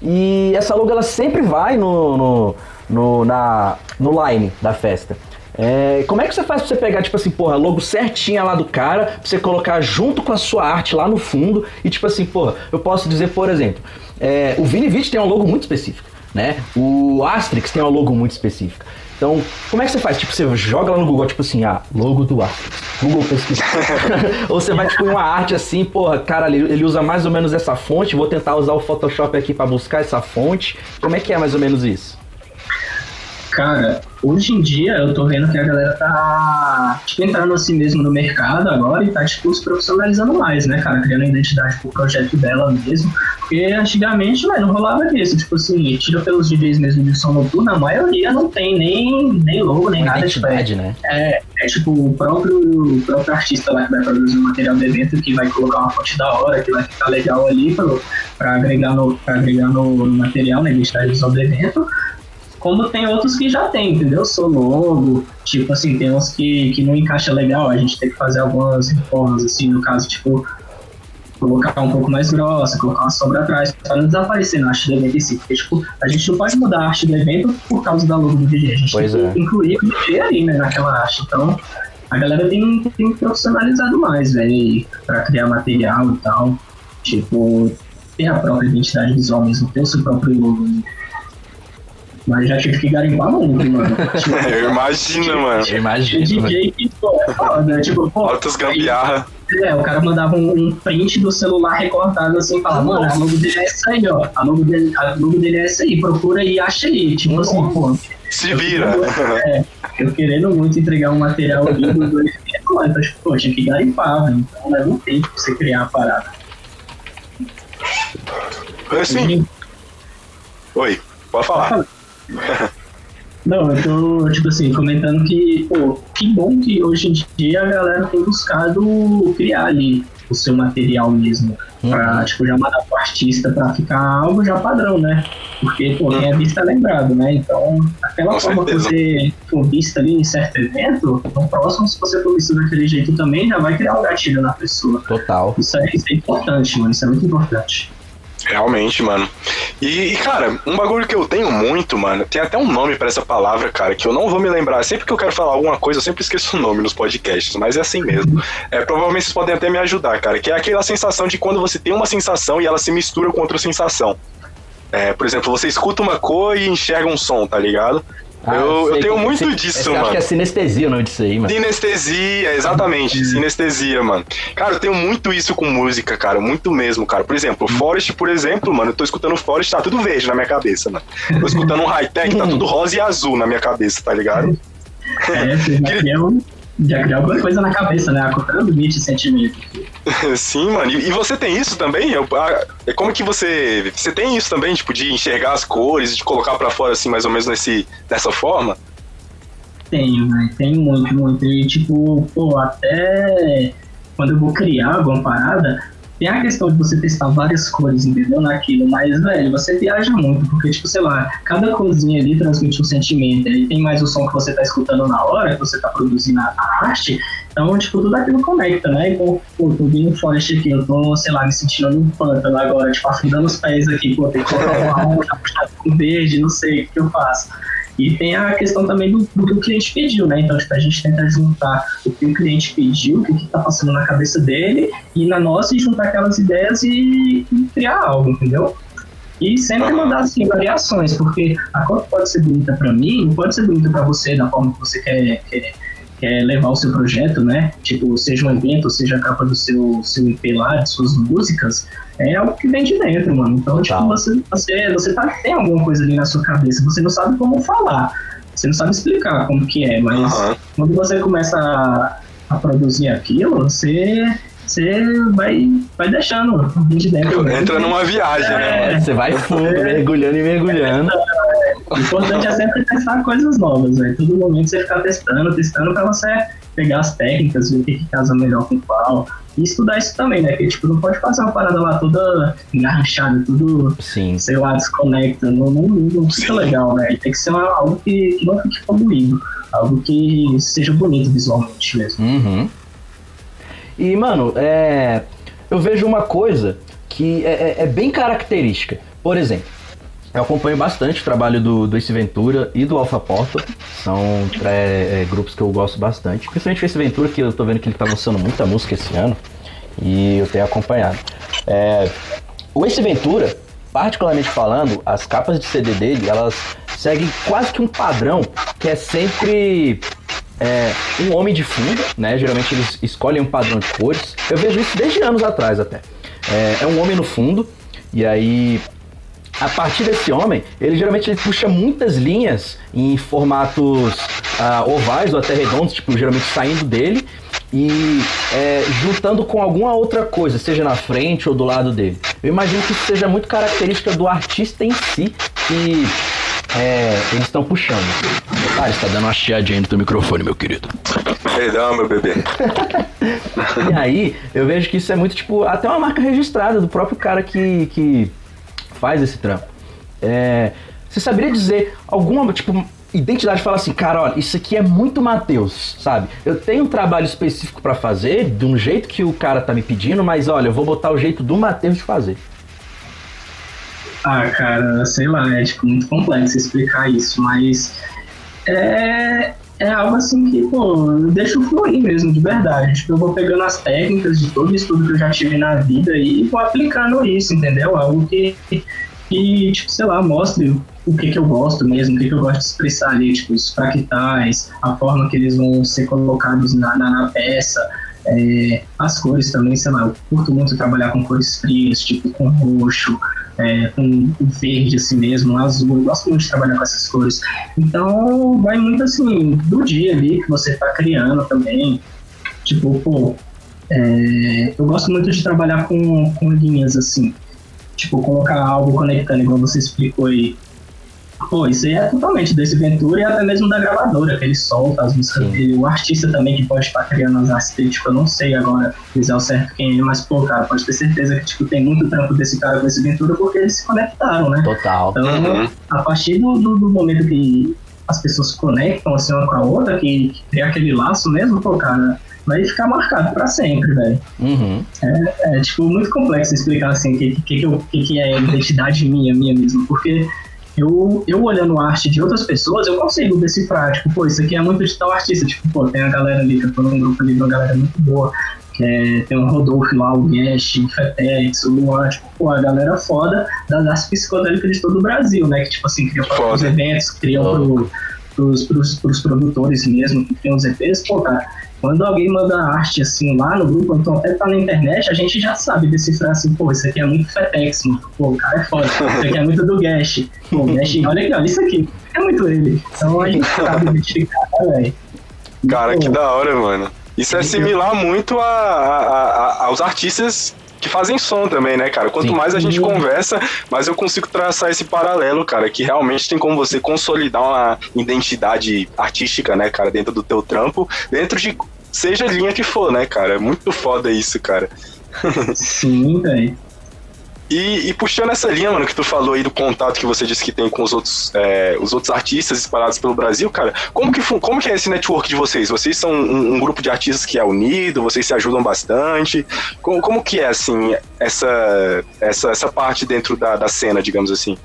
E essa logo ela sempre vai no, no, no, na, no line da festa. É, como é que você faz pra você pegar, tipo assim, porra, logo certinha lá do cara, pra você colocar junto com a sua arte lá no fundo e, tipo assim, porra, eu posso dizer, por exemplo, é, o Vini tem um logo muito específico, né? O Asterix tem um logo muito específico. Então, como é que você faz? Tipo, você joga lá no Google, tipo assim, ah, logo do Asterix. Google pesquisa. ou você vai, tipo, em uma arte assim, porra, cara, ele usa mais ou menos essa fonte, vou tentar usar o Photoshop aqui para buscar essa fonte. Como é que é mais ou menos isso? Cara, hoje em dia eu tô vendo que a galera tá tipo, entrando assim mesmo no mercado agora e tá tipo, se profissionalizando mais, né, cara? Criando identidade pro projeto dela mesmo. Porque antigamente, velho, não rolava isso. Tipo assim, tira pelos DJs mesmo de som noturno, a maioria não tem nem, nem logo, nem Uma nada. Tipo, é, né? É, é tipo o próprio, o próprio artista lá que vai produzir o material do evento, que vai colocar uma fonte da hora, que vai ficar legal ali pra, pra agregar, no, pra agregar no, no material, na identidade visual do evento como tem outros que já tem, entendeu? Sou logo, tipo assim, tem uns que, que não encaixa legal, a gente tem que fazer algumas reformas, assim, no caso, tipo, colocar um pouco mais grossa, colocar uma sombra atrás, para não desaparecer na arte do evento em si. Porque, tipo, a gente não pode mudar a arte do evento por causa da logo do DJ. A gente Pois tem é. que incluir o DJ ali, né, naquela arte. Então, a galera tem, tem profissionalizado mais, velho, pra criar material e tal. Tipo, ter a própria identidade visual mesmo, ter o seu próprio logo. né? Mas já tive que garimpar muito, mano. Tipo, Eu imagino, mano. Eu imagino. DJ que, pô, é foda, tipo, pô, Altas gambiarra. é, o cara mandava um, um print do celular recortado assim, falava, mano, a logo dele é essa aí, ó. A logo dele, a logo dele é essa aí, procura aí, acha aí. Tipo assim, pô, Se vira. é, eu querendo muito entregar um material lindo do evento, mas então, tipo, pô, tinha que garimpar, velho. Então leva um tempo pra você criar a parada. Assim, oi, pode falar. Não, eu tô, tipo assim, comentando que, pô, que bom que hoje em dia a galera tem buscado criar ali o seu material mesmo. Pra, tipo, já mandar pro artista pra ficar algo já padrão, né? Porque, pô, quem é visto é lembrado, né? Então, aquela Com forma certeza. que você for visto ali em certo evento, no próximo, se você for visto daquele jeito também, já vai criar um gatilho na pessoa. Total. Isso é, isso é importante, mano. Isso é muito importante. Realmente, mano. E, cara, um bagulho que eu tenho muito, mano, tem até um nome pra essa palavra, cara, que eu não vou me lembrar. Sempre que eu quero falar alguma coisa, eu sempre esqueço o nome nos podcasts, mas é assim mesmo. É, provavelmente vocês podem até me ajudar, cara, que é aquela sensação de quando você tem uma sensação e ela se mistura com outra sensação. É, por exemplo, você escuta uma cor e enxerga um som, tá ligado? Ah, eu, eu tenho que- muito disso, mano. Acho que é sinestesia o nome disso aí, mano. Sinestesia, exatamente, sinestesia, mano. Cara, eu tenho muito isso com música, cara, muito mesmo, cara. Por exemplo, Forest, por exemplo, mano, eu tô escutando Forest, tá tudo verde na minha cabeça, mano. Tô escutando um high-tech, tá tudo rosa e azul na minha cabeça, tá ligado? É, você já criou, já criou alguma coisa na cabeça, né? Acompanhando beat e sentimento. Sim, mano. E, você tem isso também? É como que você. Você tem isso também, tipo, de enxergar as cores, de colocar pra fora, assim, mais ou menos nesse, dessa forma? Tenho, né? Tenho muito, muito. E, tipo, pô, até quando eu vou criar alguma parada, tem a questão de você testar várias cores, entendeu? Naquilo, mas, velho, você viaja muito, porque, tipo, sei lá, cada corzinha ali transmite um sentimento, aí tem mais o som que você tá escutando na hora, que você tá produzindo a arte, então, tipo, tudo aquilo conecta, né? Então, pô, tô vindo forest aqui, eu tô, sei lá, me sentindo num pântano agora, tipo, afundando os pés aqui, pô, tem que colocar uma já puxar com verde, não sei o que, que eu faço. E tem a questão também do, do que o cliente pediu, né? Então, tipo, a gente tenta juntar o que o cliente pediu, o que está passando na cabeça dele, e na nossa, e juntar aquelas ideias e, e criar algo, entendeu? E sempre mandar, assim, variações, porque a que pode ser bonita para mim, não pode ser bonita para você da forma que você quer, quer, quer levar o seu projeto, né? Tipo, seja um evento, seja a capa do seu, seu EP lá, de suas músicas, é algo que vem de dentro, mano. Então, tipo, Total. você, você, você tá, tem alguma coisa ali na sua cabeça, você não sabe como falar, você não sabe explicar como que é, mas Aham. quando você começa a, a produzir aquilo, você, você vai, vai deixando de dentro. Entra numa viagem, né? É, Você vai fundo, mergulhando e mergulhando. o importante é sempre testar coisas novas, velho. Todo momento você ficar testando, testando pra você pegar as técnicas, ver o que, que casa melhor com qual. E estudar isso também, né? Porque, tipo, não pode fazer uma parada lá toda engarrachada, tudo, Sim. sei lá, desconecta. Não, não, não fica Sim. legal, velho. Tem que ser uma- algo que, que não fique poluído. Algo que seja bonito visualmente mesmo. Uhum. E, mano, é... eu vejo uma coisa que é, é- é bem característica. Por exemplo, eu acompanho bastante o trabalho do, do Ace Ventura e do Alpha Porta. São é, é, grupos que eu gosto bastante. Principalmente o Ace Ventura, que eu tô vendo que ele tá lançando muita música esse ano. E eu tenho acompanhado. É, o Ace Ventura, particularmente falando, as capas de CD dele, elas seguem quase que um padrão que é sempre é, um homem de fundo, né? Geralmente eles escolhem um padrão de cores. Eu vejo isso desde anos atrás até. É, é um homem no fundo, e aí a partir desse homem, ele geralmente ele puxa muitas linhas em formatos ah, ovais ou até redondos, tipo, geralmente saindo dele e é, juntando com alguma outra coisa, seja na frente ou do lado dele. Eu imagino que isso seja muito característica do artista em si, que é, eles estão puxando. Ah, está dando uma chiadinha teu microfone, meu querido. Perdão, meu bebê. E aí, eu vejo que isso é muito, tipo, até uma marca registrada do próprio cara que, que faz esse trampo. É, Você saberia dizer alguma, tipo, identidade fala assim, cara, olha, isso aqui é muito Matheus, sabe? Eu tenho um trabalho específico para fazer, de um jeito que o cara tá me pedindo, mas olha, eu vou botar o jeito do Matheus de fazer. Ah, cara, sei lá, é tipo muito complexo explicar isso, mas é, é algo assim que, pô, eu deixo fluir mesmo, de verdade. Tipo, eu vou pegando as técnicas de todo estudo que eu já tive na vida e vou aplicando isso, entendeu? Algo que, que tipo, sei lá, mostre o que, que eu gosto mesmo, o que, que eu gosto de expressar ali, tipo, os fractais, a forma que eles vão ser colocados na, na, na peça, é, as cores também, sei lá, eu curto muito trabalhar com cores frias, tipo com roxo, é, com verde assim mesmo, azul, eu gosto muito de trabalhar com essas cores. Então vai muito assim, do dia ali que você tá criando também. Tipo, pô, é, eu gosto muito de trabalhar com, com linhas assim. Tipo, colocar algo conectando, igual você explicou aí. Pô, isso aí é totalmente desse Ventura e até mesmo da gravadora, que ele solta as músicas Sim. dele. O artista também que pode estar criando as artes dele, tipo, eu não sei agora dizer ao certo quem é, mas, pô, cara, pode ter certeza que, tipo, tem muito trampo desse cara com esse Ventura porque eles se conectaram, né? Total. Então, Uhum. a partir do, do, do momento que as pessoas se conectam assim uma com a outra, que, que tem aquele laço mesmo, pô, cara, vai ficar marcado pra sempre, velho. Uhum. É, tipo, muito complexo explicar assim o que, que, que, eu- que, que é identidade minha, minha mesmo, porque eu, eu olhando a arte de outras pessoas, eu consigo decifrar, tipo, pô, isso aqui é muito de tal artista, tipo, pô, tem a galera ali, que eu tô num grupo ali uma galera muito boa, é, tem o Rodolfo lá, o Guest, o Fetex, o Luan, tipo, pô, a galera foda das artes psicodélicas de todo o Brasil, né, que, tipo assim, criam para os eventos, criam pro, pros, pros, pros produtores mesmo, que criam os EPs, pô, cara, quando alguém manda arte assim lá no grupo, então até tá na internet, a gente já sabe decifrar assim, pô, isso aqui é muito Fetex, mano. pô, o cara é foda, isso aqui é muito do Gash, pô, o Gash, olha aqui, olha isso aqui, é muito ele. Então a gente sabe identificar, né, velho. Cara, Pô, que da hora, mano. Isso é similar muito a, a- a- aos artistas que fazem som também, né, cara? Quanto Sim. mais a gente Uhum. conversa, mais eu consigo traçar esse paralelo, cara, que realmente tem como você consolidar uma identidade artística, né, cara, dentro do teu trampo, dentro de seja linha que for, né, cara? É muito foda isso, cara. Sim, velho. E, e puxando essa linha, mano, que tu falou aí do contato que você disse que tem com os outros, é, os outros artistas espalhados pelo Brasil, cara, como que, como que é esse network de vocês? Vocês são um, um grupo de artistas que é unido, vocês se ajudam bastante? Como, como que é, assim, essa, essa, essa parte dentro da, da cena, digamos assim?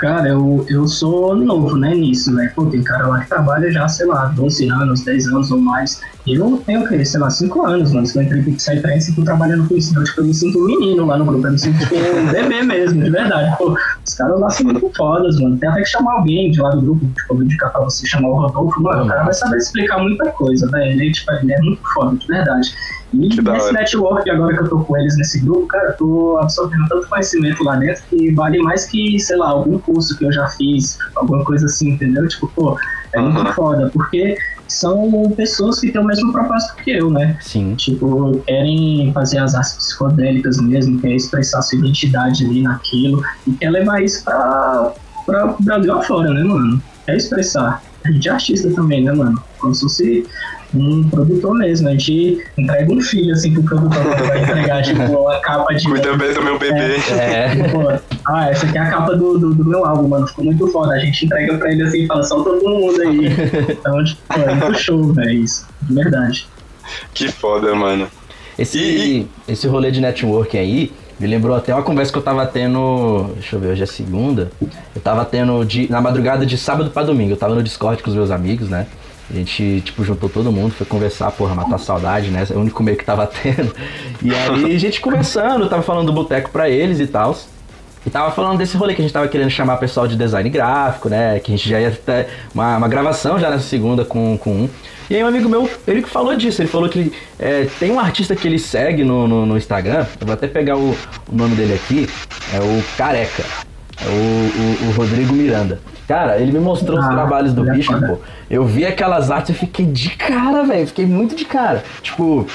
Cara, eu, eu sou novo, né, nisso, né? Pô, tem cara lá que trabalha já, sei lá, 12 anos, 10 anos ou mais. Eu tenho, o quê? sei lá, 5 anos, mano. Se eu entrei em Psytrance e tô trabalhando com isso. Então, tipo, eu me sinto um menino lá no grupo. Eu me sinto tipo um bebê mesmo, de verdade. Pô, os caras lá são muito fodas, mano. Tem até que chamar alguém de lá do grupo, tipo, eu vou indicar pra você chamar o Rodolfo. Mano, o cara vai saber explicar muita coisa, velho. Ele, tipo, ele é muito foda, de verdade. E Que nesse network, agora que eu tô com eles nesse grupo, cara, eu tô absorvendo tanto conhecimento lá dentro que vale mais que, sei lá, algum curso que eu já fiz, alguma coisa assim, entendeu? Tipo, pô, é Uhum. muito foda, porque são pessoas que têm o mesmo propósito que eu, né? Sim. Tipo, querem fazer as artes psicodélicas mesmo, quer expressar sua identidade ali naquilo e quer levar isso pra, pra o Brasil afora, né, mano? Quer expressar. A gente é artista também, né, mano? Como se fosse um produtor mesmo. A gente entrega um filho, assim, pro produtor vai entregar, tipo, a capa de. Cuida bem do meu bebê. É. Tipo, ah, essa aqui é a capa do, do, do meu álbum, mano. Ficou muito foda. A gente entrega pra ele assim e fala, solta todo mundo aí. Então, tipo, é muito show, velho. Isso. De verdade. Que foda, mano. Esse, E- esse rolê de networking aí me lembrou até uma conversa que eu tava tendo. Deixa eu ver, hoje é segunda. Eu tava tendo de, na madrugada de sábado pra domingo. Eu tava no Discord com os meus amigos, né? A gente, tipo, juntou todo mundo, foi conversar, porra, matar saudade, né? É o único meio que tava tendo. E aí a gente conversando, tava falando do boteco pra eles e tal. E tava falando desse rolê que a gente tava querendo chamar pessoal de design gráfico, né? Que a gente já ia ter uma, uma gravação já nessa segunda com, com um. E aí um amigo meu, ele que falou disso, ele falou que é, tem um artista que ele segue no, no, no Instagram, eu vou até pegar o, o nome dele aqui, é o Careca. É o, o, o Rodrigo Miranda. Cara, ele me mostrou os Ah, trabalhos do é bicho, pô. Eu vi aquelas artes e fiquei de cara, velho. Fiquei muito de cara. Tipo,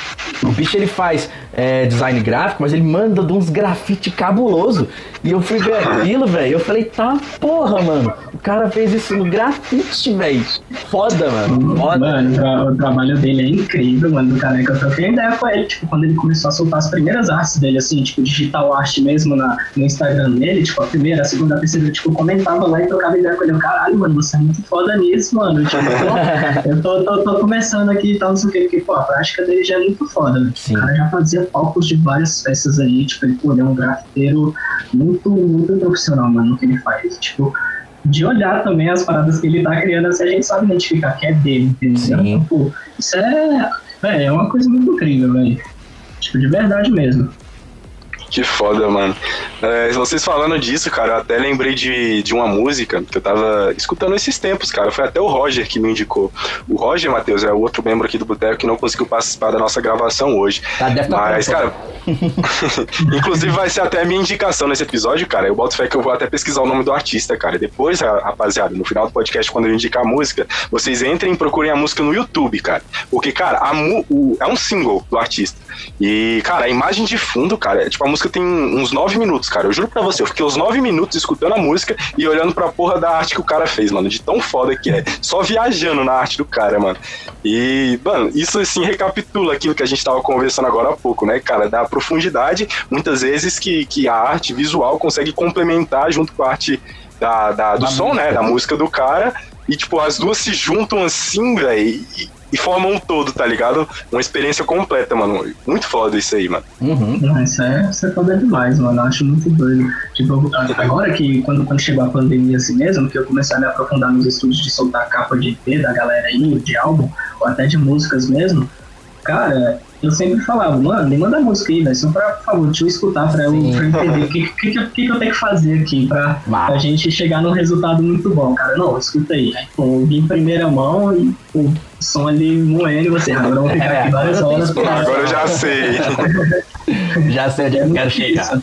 o bicho ele faz é, design gráfico, mas ele manda de uns grafite cabuloso. E eu fui ver aquilo, velho. Eu falei, tá porra, mano. O cara fez isso no grafite, velho. Foda, mano. Foda. Mano, o trabalho dele é incrível, mano, do careca. Eu troquei ideia com ele, tipo, quando ele começou a soltar as primeiras artes dele, assim, tipo, digital arte mesmo na, no Instagram dele, tipo, a primeira, a segunda, a terceira, tipo, comentava lá e trocava ideia com ele. Eu, caralho, mano, você é muito foda nisso, mano. Tipo, eu tô, tô, tô, começando aqui e tal, não sei o que, porque, pô, a prática dele já é muito foda, né? O cara já fazia palcos de várias festas aí, tipo, ele, pô, ele é um grafiteiro muito, muito profissional, mano, no que ele faz. Tipo, de olhar também as paradas que ele tá criando, assim, a gente sabe identificar que é dele, entendeu? Sim. Então, pô, isso é, é, é uma coisa muito incrível, velho. Tipo, de verdade mesmo. Que foda, mano. É, vocês falando disso, cara, eu até lembrei de, de uma música que eu tava escutando esses tempos, cara. Foi até o Roger que me indicou. O Roger, Matheus, é o outro membro aqui do Boteco que não conseguiu participar da nossa gravação hoje. Tá, deve tá Mas, cara, inclusive vai ser até a minha indicação nesse episódio, cara. Eu boto fé que eu vou até pesquisar o nome do artista, cara. Depois, rapaziada, no final do podcast, quando eu indicar a música, vocês entrem e procurem a música no YouTube, cara. Porque, cara, a, o, é um single do artista. E, cara, a imagem de fundo, cara, é, tipo, a música tem uns nove minutos, cara. Eu juro pra você, eu fiquei uns nove minutos escutando a música e olhando pra porra da arte que o cara fez, mano. De tão foda que é. Só viajando na arte do cara, mano. E, mano, isso assim recapitula aquilo que a gente tava conversando agora há pouco, né, cara? Da profundidade, muitas vezes, que, que a arte visual consegue complementar junto com a arte da, da do som, né? Da música do cara. E, tipo, as duas se juntam assim, velho e formam um todo, tá ligado? Uma experiência completa, mano. Muito foda isso aí, mano. Uhum. Não, isso é, isso é foda demais, mano. Eu acho muito doido. Tipo, agora que, quando, quando chegou a pandemia assim mesmo, que eu comecei a me aprofundar nos estudos de soltar capa de EP da galera aí, de álbum, ou até de músicas mesmo, cara, eu sempre falava, mano, me manda música aí, velho, só pra, por favor, deixa eu escutar pra eu, pra eu entender o que, que, que, que, eu tenho que fazer aqui pra, pra gente chegar num resultado muito bom, cara. Não, escuta aí. Aí, pô, eu vi em primeira mão e o som ali moendo você. Agora eu vou ficar aqui várias horas. Pra... Agora eu já sei. já sei onde é eu quero chegar.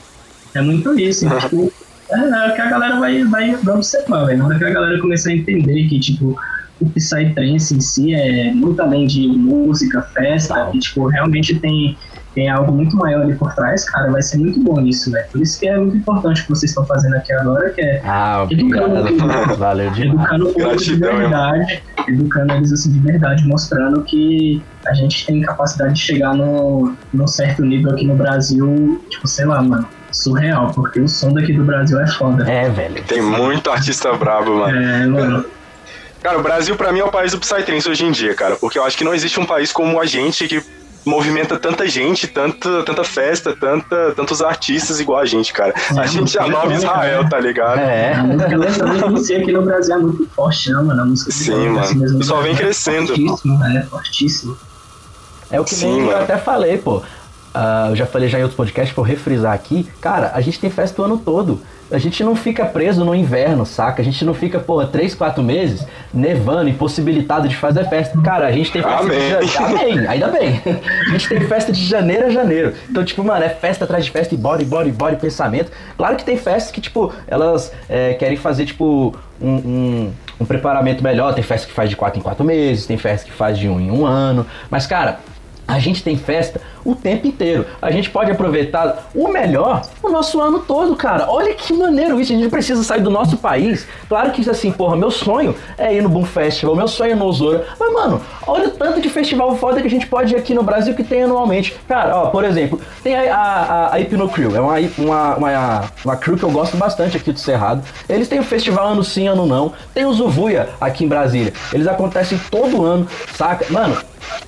É muito isso, tipo, é, é que a galera vai, vai, vai observar, velho. Na hora que a galera começar a entender que, tipo, o Psytrance em si é muito além de música, festa, e, tipo, realmente tem, tem algo muito maior ali por trás, cara, vai ser muito bom isso, velho. Por isso que é muito importante o que vocês estão fazendo aqui agora, que é ah, educando, o Valeu educando o povo de verdade, educando eles assim de verdade, mostrando que a gente tem capacidade de chegar no, num certo nível aqui no Brasil, tipo, sei lá, mano, surreal, porque o som daqui do Brasil é foda. É, velho. Tem muito artista brabo, mano. É, mano. Cara, o Brasil para mim é o país do Psytrance hoje em dia, cara, porque eu acho que não existe um país como a gente que movimenta tanta gente, tanta, tanta festa, tanta, tantos artistas igual a gente, cara. É, a gente é a nova Israel, tá ligado? É, a música eletrônica aqui no Brasil é muito forte, não, mano. A música Sim, mano. Assim, só vem crescendo. É fortíssimo, é fortíssimo. É o que Sim, eu até falei, pô. Uh, eu já falei já em outros podcasts, vou refrisar aqui. Cara, a gente tem festa o ano todo. A gente não fica preso no inverno, saca? A gente não fica, porra, 3, 4 meses nevando, impossibilitado de fazer festa. Cara, a gente tem festa Amém. de janeiro. Amém, ainda bem. A gente tem festa de janeiro a janeiro. Então, tipo, mano, é festa atrás de festa e body, body, body, pensamento. Claro que tem festas que, tipo, elas é, querem fazer, tipo, um, um, um preparamento melhor. Tem festa que faz de 4 em 4 meses, tem festa que faz de 1 um em 1 um ano. Mas, cara, a gente tem festa o tempo inteiro. A gente pode aproveitar o melhor o nosso ano todo, cara. Olha que maneiro isso. A gente precisa sair do nosso país. Claro que assim, porra, meu sonho é ir no Boom Festival, meu sonho é no Osora. Mas, mano, olha o tanto de festival foda que a gente pode ir aqui no Brasil que tem anualmente. Cara, ó, por exemplo, tem a, a, a Hipno Crew. É uma, uma, uma, uma crew que eu gosto bastante aqui do Cerrado. Eles têm o festival ano sim, ano não. Tem o Zuvuia aqui em Brasília. Eles acontecem todo ano, saca? Mano,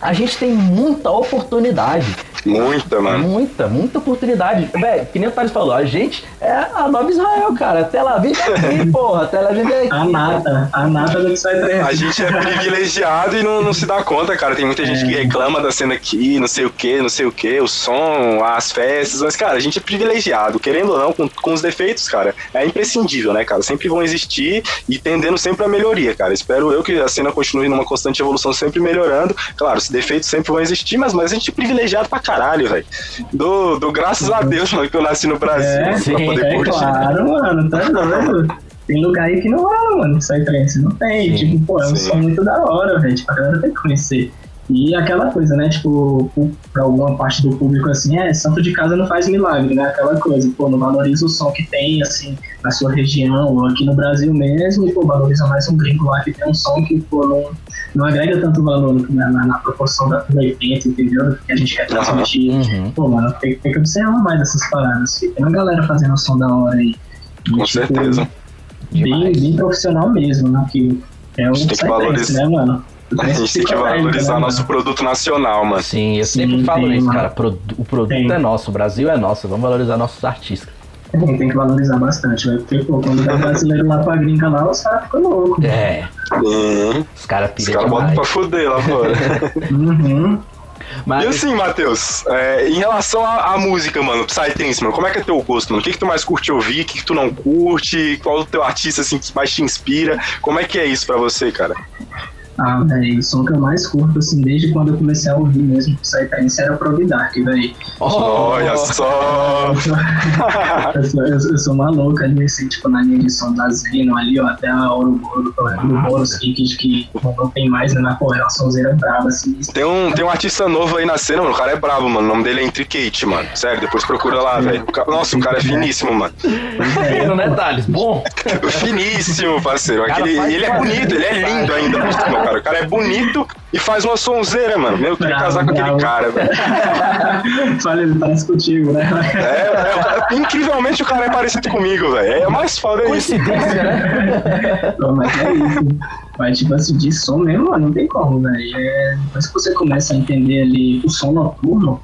a gente tem muita oportunidade. Muita, mano. Muita, muita oportunidade. Velho, que nem o Thales falou, a gente é a nova Israel, cara. Até lá, vem aqui, porra. Até lá, vem aqui. A nada, a nada do que sai A gente é privilegiado e não, não se dá conta, cara. Tem muita é. gente que reclama da cena aqui, não sei o que, não sei o que, o som, as festas. Mas, cara, a gente é privilegiado. Querendo ou não, com, com os defeitos, cara, é imprescindível, né, cara? Sempre vão existir e tendendo sempre a melhoria, cara. Espero eu que a cena continue numa constante evolução, sempre melhorando. Claro, os defeitos sempre vão existir, mas, mas a gente é privilegiado pra caralho, velho. Do, do graças a Deus, mano, que eu nasci no Brasil é, sim, pra poder é curtir. Claro, mano, tá doido. Tem lugar aí que não rola, mano, Psytrance. Não tem. Sim, tipo, pô, é um som muito da hora, velho. Tipo, a galera tem que conhecer. E aquela coisa, né? Tipo, pra alguma parte do público, assim, é, santo de casa não faz milagre, né? Aquela coisa, pô, não valoriza o som que tem, assim, na sua região, ou aqui no Brasil mesmo, e, pô, valoriza mais um gringo lá que tem um som que, pô, não, não agrega tanto valor na, na, na proporção da, do evento, entendeu? Que a gente quer transmitir. Uhum. Pô, mano, tem, tem que observar mais essas paradas. Tem uma galera fazendo som da hora aí. Com tipo, certeza. Bem, bem profissional mesmo, né? Que é gente tem que valorizar. né, mano? A gente tem que valorizar nosso produto nacional, mano. Sim, eu sempre Sim, falo tem, isso, mano. cara. O produto Tem. é nosso, o Brasil é nosso. Vamos valorizar nossos artistas. Tem, tem que valorizar bastante, velho. Porque, pô, quando dá brasileiro lá pra gringa lá, os caras ficam loucos. É, Uhum. os caras Os piram caras botam pra fuder lá fora. Uhum. Mas, E assim, Matheus, é, em relação à, à música, mano, Psytrance, mano, como é que é teu gosto, mano? O que, que tu mais curte ouvir? O que, que tu não curte? Qual o teu artista, assim, que mais te inspira? Como é que é isso pra você, cara? Ah, velho, o som que eu mais curto, assim, desde quando eu comecei a ouvir mesmo Psytrance era Prog Dark, velho. Oh, Olha só! Eu sou, eu, eu sou maluco ali, assim, tipo, na linha de som da Zeno ali, ó, até a Ouroboros, Ouroboros, que, que, que não tem mais, né, na é uma sonzeira brava, assim. Tem um, tem um artista novo aí na cena, mano. O cara é brabo, mano. O nome dele é Intricate, mano. Sério, depois procura lá, velho. Nossa, o cara é finíssimo, mano. Pequeno, né, Thales? Bom, Finíssimo, parceiro. Aquele, ele é bonito, ele é lindo ainda, por cima, cara. O cara é bonito e faz uma sonzeira, mano. Meu, eu queria Bravo, casar com aquele cara, velho. Falha, ele parece contigo, né? É, é, incrivelmente o cara é parecido comigo, velho. É mais foda isso. coincidência, né? Pô, mas é isso. Mas, tipo assim, de som mesmo, mano, não tem como, velho. É, depois que você começa a entender ali o som noturno,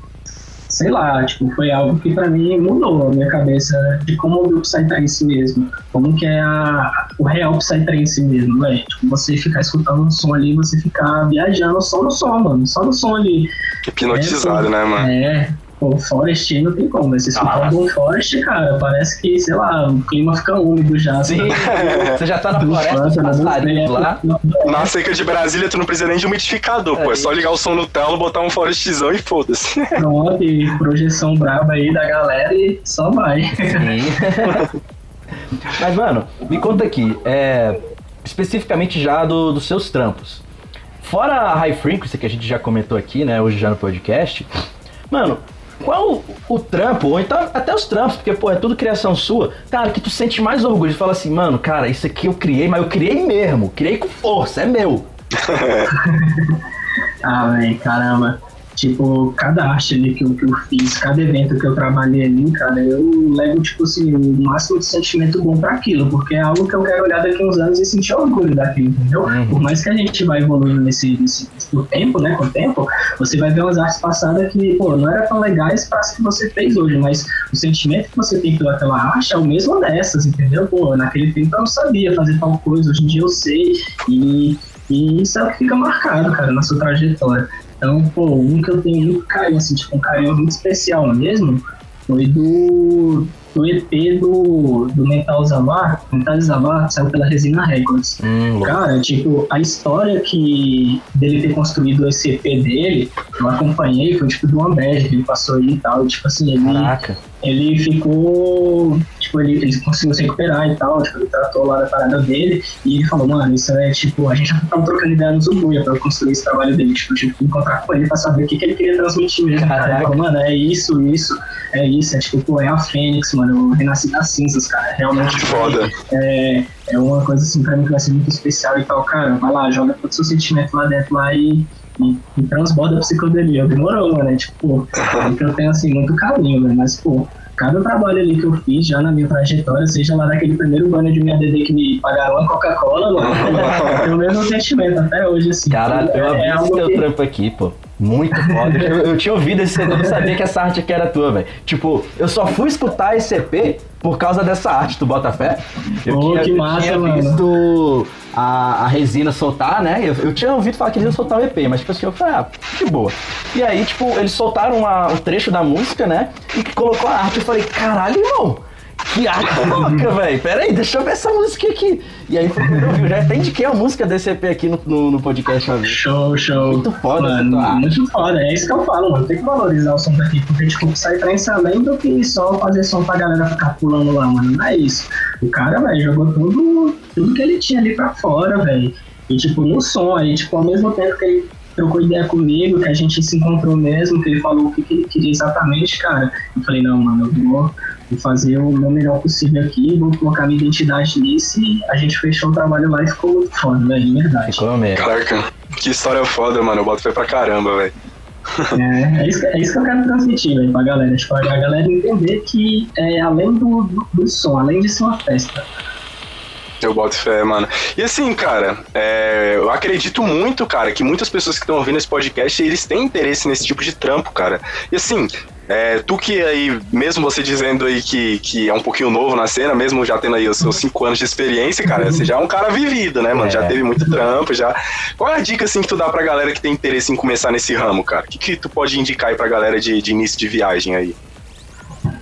sei lá, tipo, foi algo que pra mim mudou a minha cabeça de como ouvir o Psytrance mesmo. Como que é a, o real Psytrance mesmo, velho. Tipo, você ficar escutando um som ali, você ficar viajando só no som, mano. Só no som ali. Hipnotizado, É, né, mano? É, pô, Forest aí não tem como, mas você escutar Ah. um bom Forest, cara, parece que, sei lá, o clima fica úmido já. Sim, você já tá na floresta né? passarinhos lá. Na seca de Brasília, tu não precisa nem de umidificador, pô. É só ligar o som no telo, botar um forestzão e foda-se. Pronto, e projeção braba aí da galera e só vai. Sim. Mas, mano, me conta aqui, é, especificamente já do- dos seus trampos. Fora a High Frequency, que a gente já comentou aqui, né, hoje já no podcast, mano, qual o, o trampo, ou então até os trampos, porque, pô, é tudo criação sua, cara, que tu sente mais orgulho, fala assim, mano, cara, isso aqui eu criei, mas eu criei mesmo, criei com força, é meu. Ah, velho, caramba. Tipo, cada arte ali que eu, que eu fiz, cada evento que eu trabalhei ali, cara, eu levo, tipo assim, o máximo de sentimento bom pra aquilo, porque é algo que eu quero olhar daqui uns anos e sentir orgulho daquilo, entendeu? Uhum. Por mais que a gente vai evoluindo nesse, nesse, no tempo, né, com o tempo, você vai ver umas artes passadas que, pô, não era tão legais para as que você fez hoje, mas o sentimento que você tem pelaquela arte é o mesmo dessas, entendeu? Pô, naquele tempo eu não sabia fazer tal coisa, hoje em dia eu sei, e, e isso é o que fica marcado, cara, na sua trajetória. Então, pô, um que eu tenho muito carinho, assim, tipo, um carinho muito especial mesmo, foi do, do EP do, do Mental Zavar, Mental Zavar, saiu pela Resina Records. Hum. Cara, tipo, a história que dele ter construído esse EP dele, eu acompanhei, foi tipo do Amber, que ele passou aí e tal, tipo assim, ele, Caraca. ele ficou. Tipo, ele, ele conseguiu se recuperar e tal, tipo, ele tratou lá da parada dele e ele falou, mano, isso é tipo, a gente já tava trocando ideia no Zubuia pra eu construir esse trabalho dele, tipo, eu tive que encontrar com ele pra saber o que, que ele queria transmitir mesmo, cara. Ele falou, mano, é isso, isso, é isso, é tipo, pô, é a Fênix, mano, eu renasci das cinzas, cara, realmente. Que foda. É, é uma coisa assim pra mim que vai ser muito especial e tal, cara. Vai lá, joga todo o seu sentimento lá dentro lá e, e, transborda a psicodelia. Demorou, né? Tipo, é que eu tenho assim muito carinho, né? Mas, pô, cada trabalho ali que eu fiz já na minha trajetória, seja lá naquele primeiro banner de minha DD que me pagaram a Coca-Cola, mano, tem o mesmo sentimento até hoje, assim. Caralho, eu é, abri é esse algo teu que, trampo aqui, pô. Muito foda. Eu, eu tinha ouvido esse CD, eu não sabia que essa arte aqui era tua, velho. Tipo, eu só fui escutar esse EP por causa dessa arte, tu bota fé? Eu Pô, que massa, tinha mano. visto a, a resina soltar, né? Eu, eu tinha ouvido falar que eles iam soltar o EP, mas tipo assim, eu falei, ah, que boa. E aí, tipo, eles soltaram uma- um trecho da música, né? E colocou a arte. Eu falei, caralho, irmão. Que arte louca, velho. Pera aí, deixa eu ver essa música aqui. E aí foi quando eu vi. Já até indiquei a música desse EP aqui no, no, no podcast uma vez. Show, show. Muito foda mano. Muito foda. É isso que eu falo, mano. Tem que valorizar o som daqui. Porque, tipo, sai trance além do que só fazer som pra galera ficar pulando lá, mano. Não é isso. O cara, velho, jogou tudo, tudo que ele tinha ali pra fora, velho. E, tipo, no som aí, tipo, ao mesmo tempo que ele trocou ideia comigo, que a gente se encontrou mesmo, que ele falou o que, que ele queria exatamente, cara. Eu falei, não, mano, eu vou, vou fazer o meu melhor possível aqui, vou colocar minha identidade nisso e a gente fechou o trabalho lá e ficou muito foda, velho, de verdade. Ficou mesmo. Caraca, que história foda, mano. Eu boto fé pra caramba, velho. É, é, isso, que- é isso que eu quero transmitir, velho, pra galera. Tipo, a galera entender que é, além do, do, do som, além de ser uma festa, Eu boto fé, mano. E assim, cara, é, eu acredito muito, cara, que muitas pessoas que estão ouvindo esse podcast, eles têm interesse nesse tipo de trampo, cara. E assim, é, tu que aí, mesmo você dizendo aí que, que é um pouquinho novo na cena, mesmo já tendo aí os seus cinco anos de experiência, cara, você já é um cara vivido, né, mano? Já É. teve muito trampo, já. Qual é a dica, assim, que tu dá pra galera que tem interesse em começar nesse ramo, cara? O que, que tu pode indicar aí pra galera de, de início de viagem aí?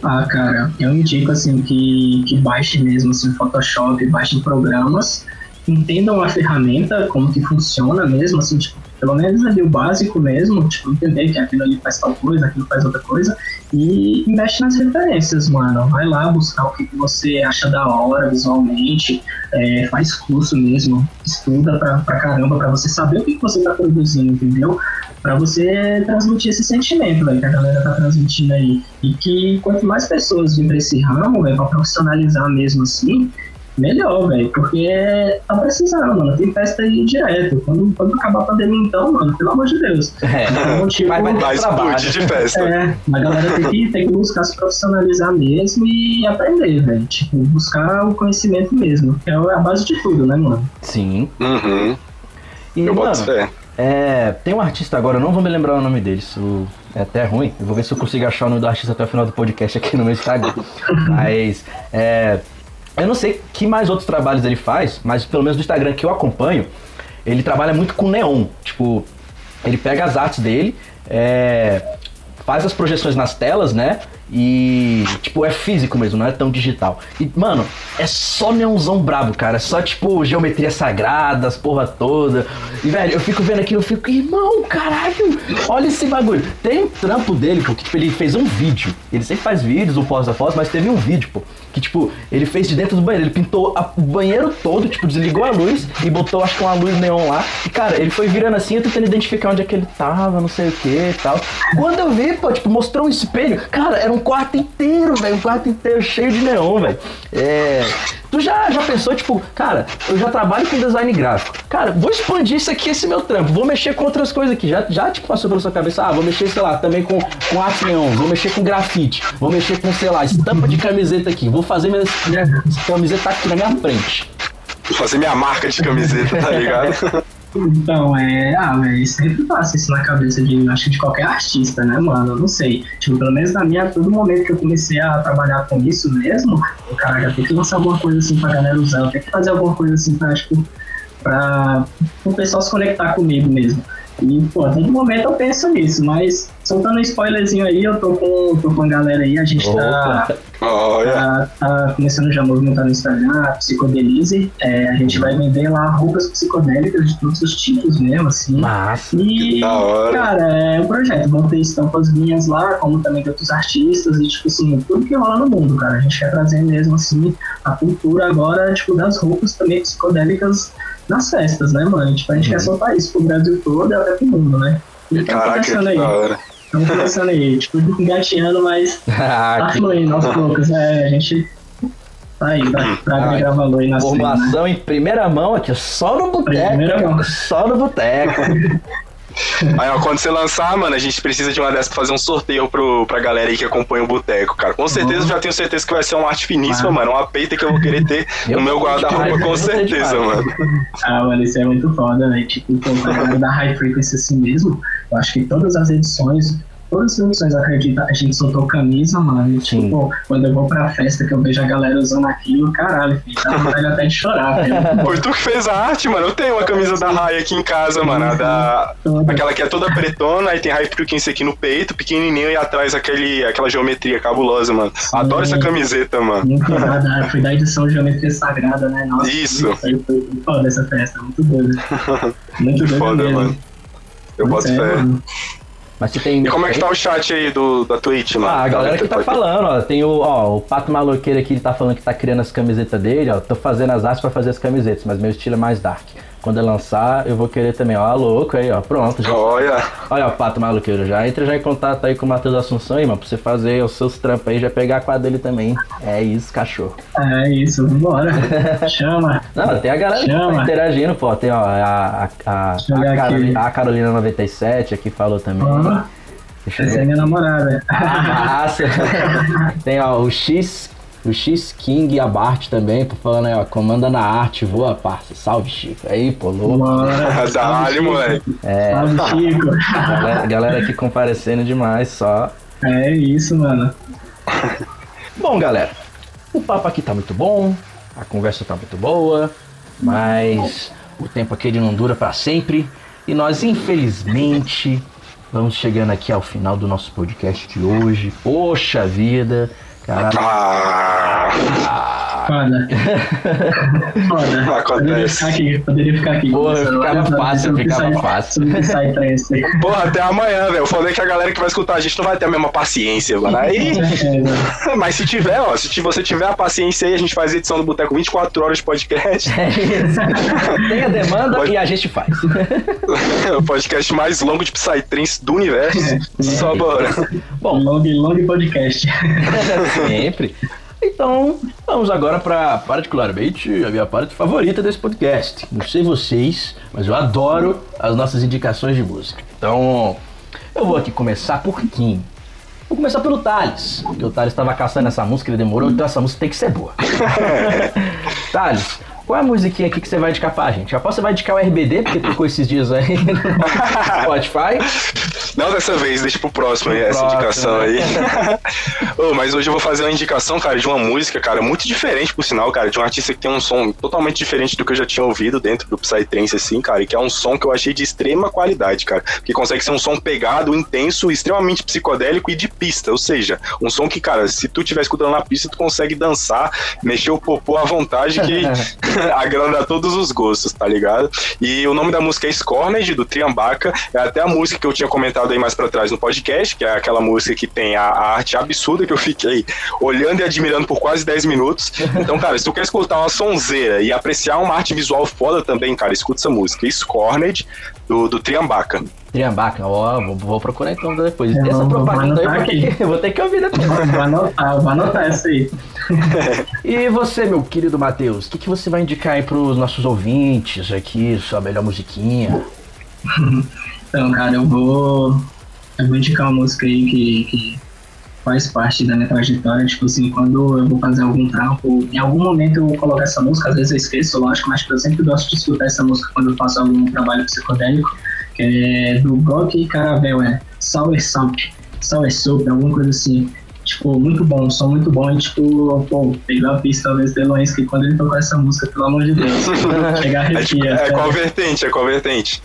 Ah, cara, eu indico assim que, que baixe mesmo assim, Photoshop, baixem programas, entendam a ferramenta, como que funciona mesmo, assim, tipo, pelo menos ali o básico mesmo, tipo, entender que aquilo ali faz tal coisa, aquilo faz outra coisa, e investe nas referências, mano. Vai lá buscar o que, você acha da hora visualmente, é, faz curso mesmo, estuda pra, pra caramba, pra você saber o que, que você tá produzindo, entendeu? Pra você transmitir esse sentimento, velho, que a galera tá transmitindo aí. E que quanto mais pessoas virem pra esse ramo, velho, pra profissionalizar mesmo assim, melhor, velho. Porque tá precisando, mano. Tem festa aí direto. Quando, quando acabar a pandemia, então, mano, pelo amor de Deus. É. Então, tipo, Mas vai ter Vai trabalho. explodir de festa. é, a galera tem que, tem que buscar se profissionalizar mesmo e aprender, velho. Tipo, buscar o conhecimento mesmo. Que é a base de tudo, né, mano? Sim. Uhum. E, Eu boto mano, fé. é, tem um artista agora, eu não vou me lembrar o nome dele, isso é até ruim. Eu vou ver se eu consigo achar o nome do artista até o final do podcast aqui no meu Instagram. mas, é, eu não sei que mais outros trabalhos ele faz, mas pelo menos do Instagram que eu acompanho, ele trabalha muito com neon. Tipo, ele pega as artes dele, é, faz as projeções nas telas, né? E, tipo, é físico mesmo, não é tão digital. E, mano, é só neonzão brabo, cara. É só, tipo, geometria sagrada, as porra toda. E, velho, eu fico vendo aquilo, eu fico, irmão, caralho, olha esse bagulho. Tem um trampo dele, pô, que, tipo, ele fez um vídeo. Ele sempre faz vídeos, o pós foto, mas teve um vídeo, pô, que, tipo, ele fez de dentro do banheiro. Ele pintou a- o banheiro todo, tipo, desligou a luz e botou, acho que uma luz neon lá. E, cara, ele foi virando assim, eu tentando identificar onde é que ele tava, não sei o que e tal. Quando eu vi, pô, tipo, mostrou um espelho. Cara, era um quarto inteiro, velho. Um quarto inteiro cheio de neon, velho. É. Tu já, já pensou, tipo, cara, eu já trabalho com design gráfico. Cara, vou expandir isso aqui, esse meu trampo. Vou mexer com outras coisas aqui. Já, já tipo, passou pela sua cabeça, ah, vou mexer, sei lá, também com, com arte neon. Vou mexer com grafite. Vou mexer com, sei lá, estampa de camiseta aqui. Vou fazer minha, minha camiseta aqui na minha frente. Vou fazer minha marca de camiseta, tá ligado? Então, é. Ah, velho, sempre passa isso na cabeça de, acho de qualquer artista, né, mano? Eu não sei. Tipo, pelo menos na minha, todo momento que eu comecei a trabalhar com isso mesmo, o cara já tem que lançar alguma coisa assim pra galera usar, tenho que fazer alguma coisa assim pra, tipo, pra o pessoal se conectar comigo mesmo. E, pô, a todo momento eu penso nisso, mas soltando um spoilerzinho aí, eu tô com, tô com a galera aí, a gente tá. Opa. Olha. Tá, tá começando já a movimentar no Instagram, a Psicodelize. É, a gente vai vender lá roupas psicodélicas de todos os tipos mesmo, assim. Massa. E, Da hora. cara, é um projeto. Vão ter estampas minhas lá, como também de outros artistas, e, tipo assim, tudo que rola no mundo, cara. A gente quer trazer mesmo, assim, a cultura agora, tipo, das roupas também psicodélicas nas festas, né, mano? Tipo, a gente quer soltar isso pro Brasil todo e até pro mundo, né? E tá Caraca, que da aí. hora. Estamos começando aí, tipo, engateando, mas Ah, tá fluindo aos poucos. É, a gente tá aí, pra, pra Ah, agregar valor aí na cena, né? Informação em primeira mão aqui, só no Primeira boteco. mão. Só no boteco. Aí, ó, quando você lançar, mano, a gente precisa de uma dessas pra fazer um sorteio pro, pra galera aí que acompanha o Boteco, cara. Com certeza, Uhum. já tenho certeza que vai ser uma arte finíssima, Ah. mano. Uma peita que eu vou querer ter Eu no meu guarda-roupa, com certeza, mano. Ah, mano, isso é muito foda, né? Tipo, galera da High Frequency assim mesmo, eu acho que todas as edições, todas as edições, acredita, a gente soltou camisa, mano. Sim. tipo, pô, quando eu vou pra festa que eu vejo a galera usando aquilo, caralho, filho, dá vontade até de chorar, velho. Foi tu que fez a arte, mano. Eu tenho uma camisa da Rai aqui em casa, mano. A da... Toda. Aquela que é toda pretona, aí tem High Frequency aqui no peito, pequenininho, e atrás aquele, aquela geometria cabulosa, mano. Adoro essa camiseta, mano. Muito nada, foi da edição Geometria Sagrada, né? Nossa, Isso. Foi, foda essa festa, muito doido. Muito doido Foda, mesmo. mano. Eu Mas boto é, fé. mano. Mas você tem. E como é que tá o chat aí do, da Twitch, mano? Ah, a galera que tá falando, ó. Tem o, ó, o Pato Maloqueiro aqui, ele tá falando que tá criando as camisetas dele, ó. Tô fazendo as artes pra fazer as camisetas, mas meu estilo é mais dark. Quando eu lançar, eu vou querer também. Ó, louco aí, ó. Pronto. Já... Olha, Olha, ó, Pato Maluqueiro, já entra já em contato aí com o Matheus Assunção aí, mano, pra você fazer os seus trampos aí, já pegar a quadra dele também. É isso, cachorro. É isso, vambora. Chama. Não, tem a galera que tá Chama. interagindo, pô. Tem, ó, a, a, a, a. Carolina, a Carolina 97 aqui falou também. Eu Essa é minha namorada. Ah, Massa. Tem, ó, o X, o X King Abart também, tô falando aí, ó, comanda na arte, voa, parça. Salve, Chico. Aí, pô, louco. Dá-lhe, moleque. É, Salve, Chico. galera, galera aqui comparecendo demais, só. É isso, mano. Bom, galera, o papo aqui tá muito bom, a conversa tá muito boa, mas o tempo aqui ele não dura pra sempre e nós, infelizmente, vamos chegando aqui ao final do nosso podcast de hoje. Poxa vida, caralho. Ah, Foda. Foda. Acontece. Poderia ficar aqui, poderia ficar aqui. Porra, ficava fácil, ficava Psy- fácil. Porra, até amanhã, velho. Eu falei que a galera que vai escutar a gente não vai ter a mesma paciência, mano. Aí. É, Mas se tiver, ó, se você tiver a paciência aí, a gente faz edição do Boteco 24 horas de podcast. É isso. Tem a demanda Pode- e a gente faz. o podcast mais longo de Psytrance do universo. Só bora. Bom, long, long podcast. Sempre. Então, vamos agora para particularmente a minha parte favorita desse podcast. Não sei vocês, mas eu adoro as nossas indicações de música. Então, eu vou aqui começar por quem? Vou começar pelo Thales, porque o Thales estava caçando essa música, ele demorou, então essa música tem que ser boa. Thales, qual é a musiquinha aqui que você vai indicar pra gente? Após você vai indicar o RBD, porque tocou esses dias aí no Spotify. Não dessa vez, deixa pro próximo aí, essa próximo, indicação né? aí. Ô, mas hoje eu vou fazer uma indicação, cara, de uma música, cara, muito diferente, por sinal, cara, de um artista que tem um som totalmente diferente do que eu já tinha ouvido dentro do Psytrance, assim, cara, e que é um som que eu achei de extrema qualidade, cara, que consegue ser um som pegado, intenso, extremamente psicodélico e de pista, ou seja, um som que, cara, se tu estiver escutando na pista, tu consegue dançar, mexer o popô à vontade, que agrada a todos os gostos, tá ligado? E o nome da música é Scorned, do Triambaca, é até a música que eu tinha comentado aí mais pra trás no podcast, que é aquela música que tem a, a arte absurda que eu fiquei olhando e admirando por quase 10 minutos. Então, cara, se tu quer escutar uma sonzeira e apreciar uma arte visual foda também, cara, escuta essa música, Scorned, do, do Triambaca. Triambaca, ó, vou, vou procurar então depois. É, Essa propaganda aí eu vou anotar ter, aqui. que, eu vou ter que ouvir depois. Vou anotar, vou anotar essa aí. E você, meu querido Matheus, o que, que você vai indicar aí pros nossos ouvintes aqui, sua melhor musiquinha? Então, cara, eu vou. Eu vou indicar uma música aí que, que faz parte da minha trajetória. Tipo assim, quando eu vou fazer algum trampo, em algum momento eu vou colocar essa música, às vezes eu esqueço, lógico, mas tipo, eu sempre gosto de escutar essa música quando eu faço algum trabalho psicodélico, que é do Brock Caravel, é Sour Soup, Sour Soup, alguma coisa assim. Tipo, muito bom, som muito bom. E, tipo, pô, pegou a pista talvez do Eloís, que quando ele tocou essa música, pelo amor de Deus, chega a É, tipo, arrepia. é sério. qual vertente? É qual vertente?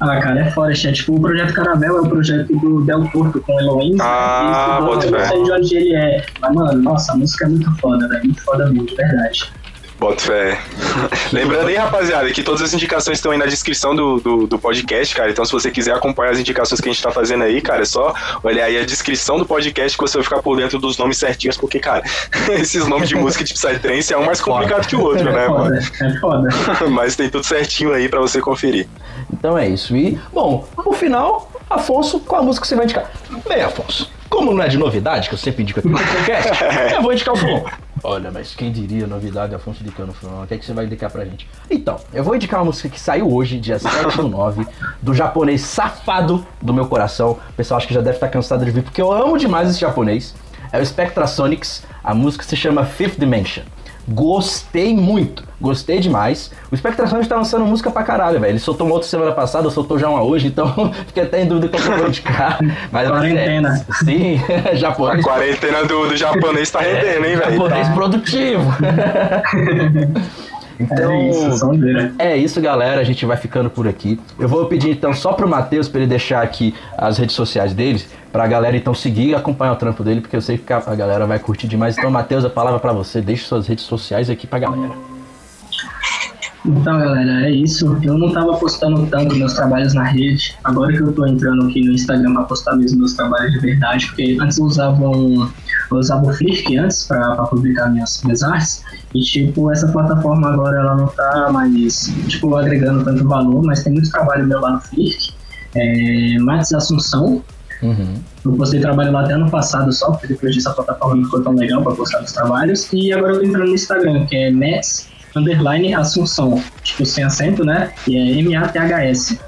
Ah, cara, é forte. É tipo o projeto Caravel, é o projeto do Del Porto com o Elohim. Ah, né? Eu não sei de onde ele é. Mas, mano, nossa, a música é muito foda, velho. Muito foda mesmo, de verdade. Boto fé. Lembrando aí, rapaziada, que todas as indicações estão aí na descrição do, do, do podcast, cara. Então, se você quiser acompanhar as indicações que a gente tá fazendo aí, cara, é só olhar aí a descrição do podcast que você vai ficar por dentro dos nomes certinhos, porque, cara, esses nomes de música de Psytrance é um mais complicado que o outro, né, é foda, mano? é foda. Mas tem tudo certinho aí pra você conferir. Então é isso. E, bom, no final, Afonso, qual a música que você vai indicar? Bem, Afonso, como não é de novidade, que eu sempre indico aqui no podcast, eu vou indicar o Fulon. Olha, mas quem diria novidade Afonso indicando o Fulon? O que, é que você vai indicar pra gente? Então, eu vou indicar uma música que saiu hoje, dia 7 do 9, do japonês safado do meu coração. O pessoal acho que já deve estar cansado de ouvir, porque eu amo demais esse japonês. É o Spectrasonics, a música se chama Fifth Dimension. Gostei muito, gostei demais. O Spectrasonics tá lançando música pra caralho, velho. Ele soltou uma outra semana passada, soltou já uma hoje, então fiquei até em dúvida que eu vou indicar. Mas, Quarentena. é, sim, A japonês. quarentena do, do japonês tá rendendo, hein, velho? Japonês produtivo. então, É isso, sonzeira. é isso, galera. A gente vai ficando por aqui. Eu vou pedir então só pro Matheus pra ele deixar aqui as redes sociais deles, pra galera então seguir e acompanhar o trampo dele, porque eu sei que a galera vai curtir demais. Então, Matheus, a palavra pra você. Deixe suas redes sociais aqui pra galera. Então, galera, é isso. Eu não tava postando tanto meus trabalhos na rede. Agora que eu tô entrando aqui no Instagram pra postar mesmo meus trabalhos de verdade, porque antes eu usava um, Eu usava o Flick antes para publicar minhas, minhas artes. E, tipo, essa plataforma agora ela não tá mais, tipo, agregando tanto valor, mas tem muito trabalho meu lá no Flick. É, Max Assunção. Uhum. Eu postei trabalho lá até ano passado só, porque depois disso a plataforma não ficou tão legal para postar os trabalhos. E agora eu tô entrando no Instagram, que é Max underline Assunção, tipo sem acento, né? E é M-A-T-H-S.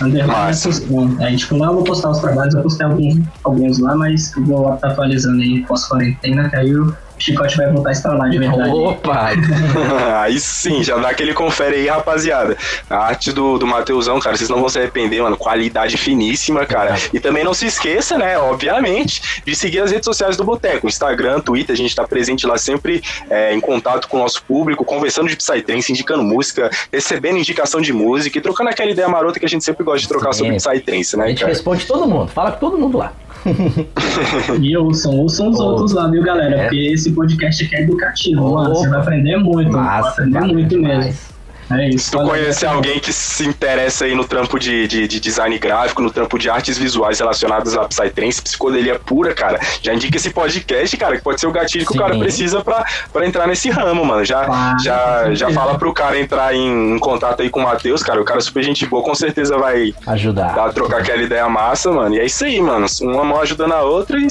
Underline Massa. Assunção. Aí, tipo, lá eu vou postar os trabalhos, eu postei alguns, alguns lá, mas eu vou estar atualizando aí pós-quarentena, que aí o chicote vai voltar a estralar de verdade. Opa! aí sim, já dá aquele confere aí, rapaziada. A arte do, do Mateusão, cara, vocês não vão se arrepender, mano. Qualidade finíssima, cara. E também não se esqueça, né, obviamente, de seguir as redes sociais do Boteco. Instagram, Twitter, a gente tá presente lá sempre é, em contato com o nosso público, conversando de Psytrance, indicando música, recebendo indicação de música e trocando aquela ideia marota que a gente sempre gosta de trocar Sim. sobre Psytrance, A né, gente cara? responde todo mundo, fala com todo mundo lá. E ouçam, ouçam os Oh. outros lá, viu, galera? É. Porque esse podcast aqui é educativo, Oh. mano. Você vai aprender muito, vai Massa, aprender bacana muito demais. mesmo. É isso. Se tu conhecer alguém que se interessa aí no trampo de, de, de design gráfico, no trampo de artes visuais relacionadas à Psytrance, psicodelia pura, cara, já indica esse podcast, cara, que pode ser o gatilho que Sim. o cara precisa pra, pra entrar nesse ramo, mano. Já, Ah, já, já fala pro cara entrar em, em contato aí com o Matheus, cara. O cara é super gente boa, com certeza vai Ajudar. dar, trocar aquela ideia massa, mano. E é isso aí, mano. Uma mão ajudando a outra e.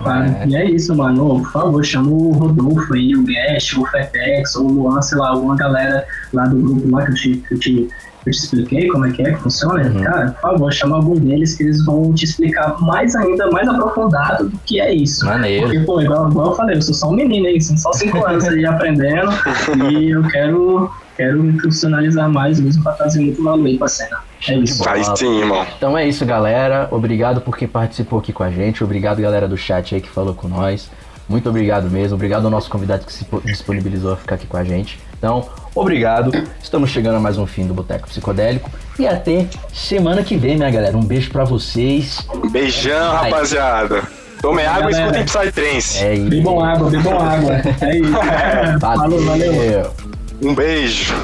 Tá? E é isso, mano. Por favor, chama o Rodolfo aí, o Guest, o Fetex, ou o Luan, sei lá, alguma galera lá do grupo lá que eu te, que eu te, eu te expliquei como é que é que funciona. Uhum. Cara, por favor, chama algum deles que eles vão te explicar mais ainda, mais aprofundado do que é isso. Maneiro. Porque, pô, igual, igual eu falei, eu sou só um menino aí, são só cinco anos aí aprendendo e eu quero, quero me profissionalizar mais mesmo pra trazer muito valor aí pra cena. É isso. Aí sim, irmão. Então é isso, galera. Obrigado por quem participou aqui com a gente. Obrigado, galera do chat aí que falou com nós. Muito obrigado mesmo. Obrigado ao nosso convidado que se po- disponibilizou a ficar aqui com a gente. Então, obrigado. Estamos chegando a mais um fim do Boteco Psicodélico. E até semana que vem, minha galera. Um beijo pra vocês. Beijão, Ai. rapaziada. Tomem água e escutem Psytrance. É isso. Bebam água, bebam água. É isso. Falou, valeu. Valeu. Um beijo.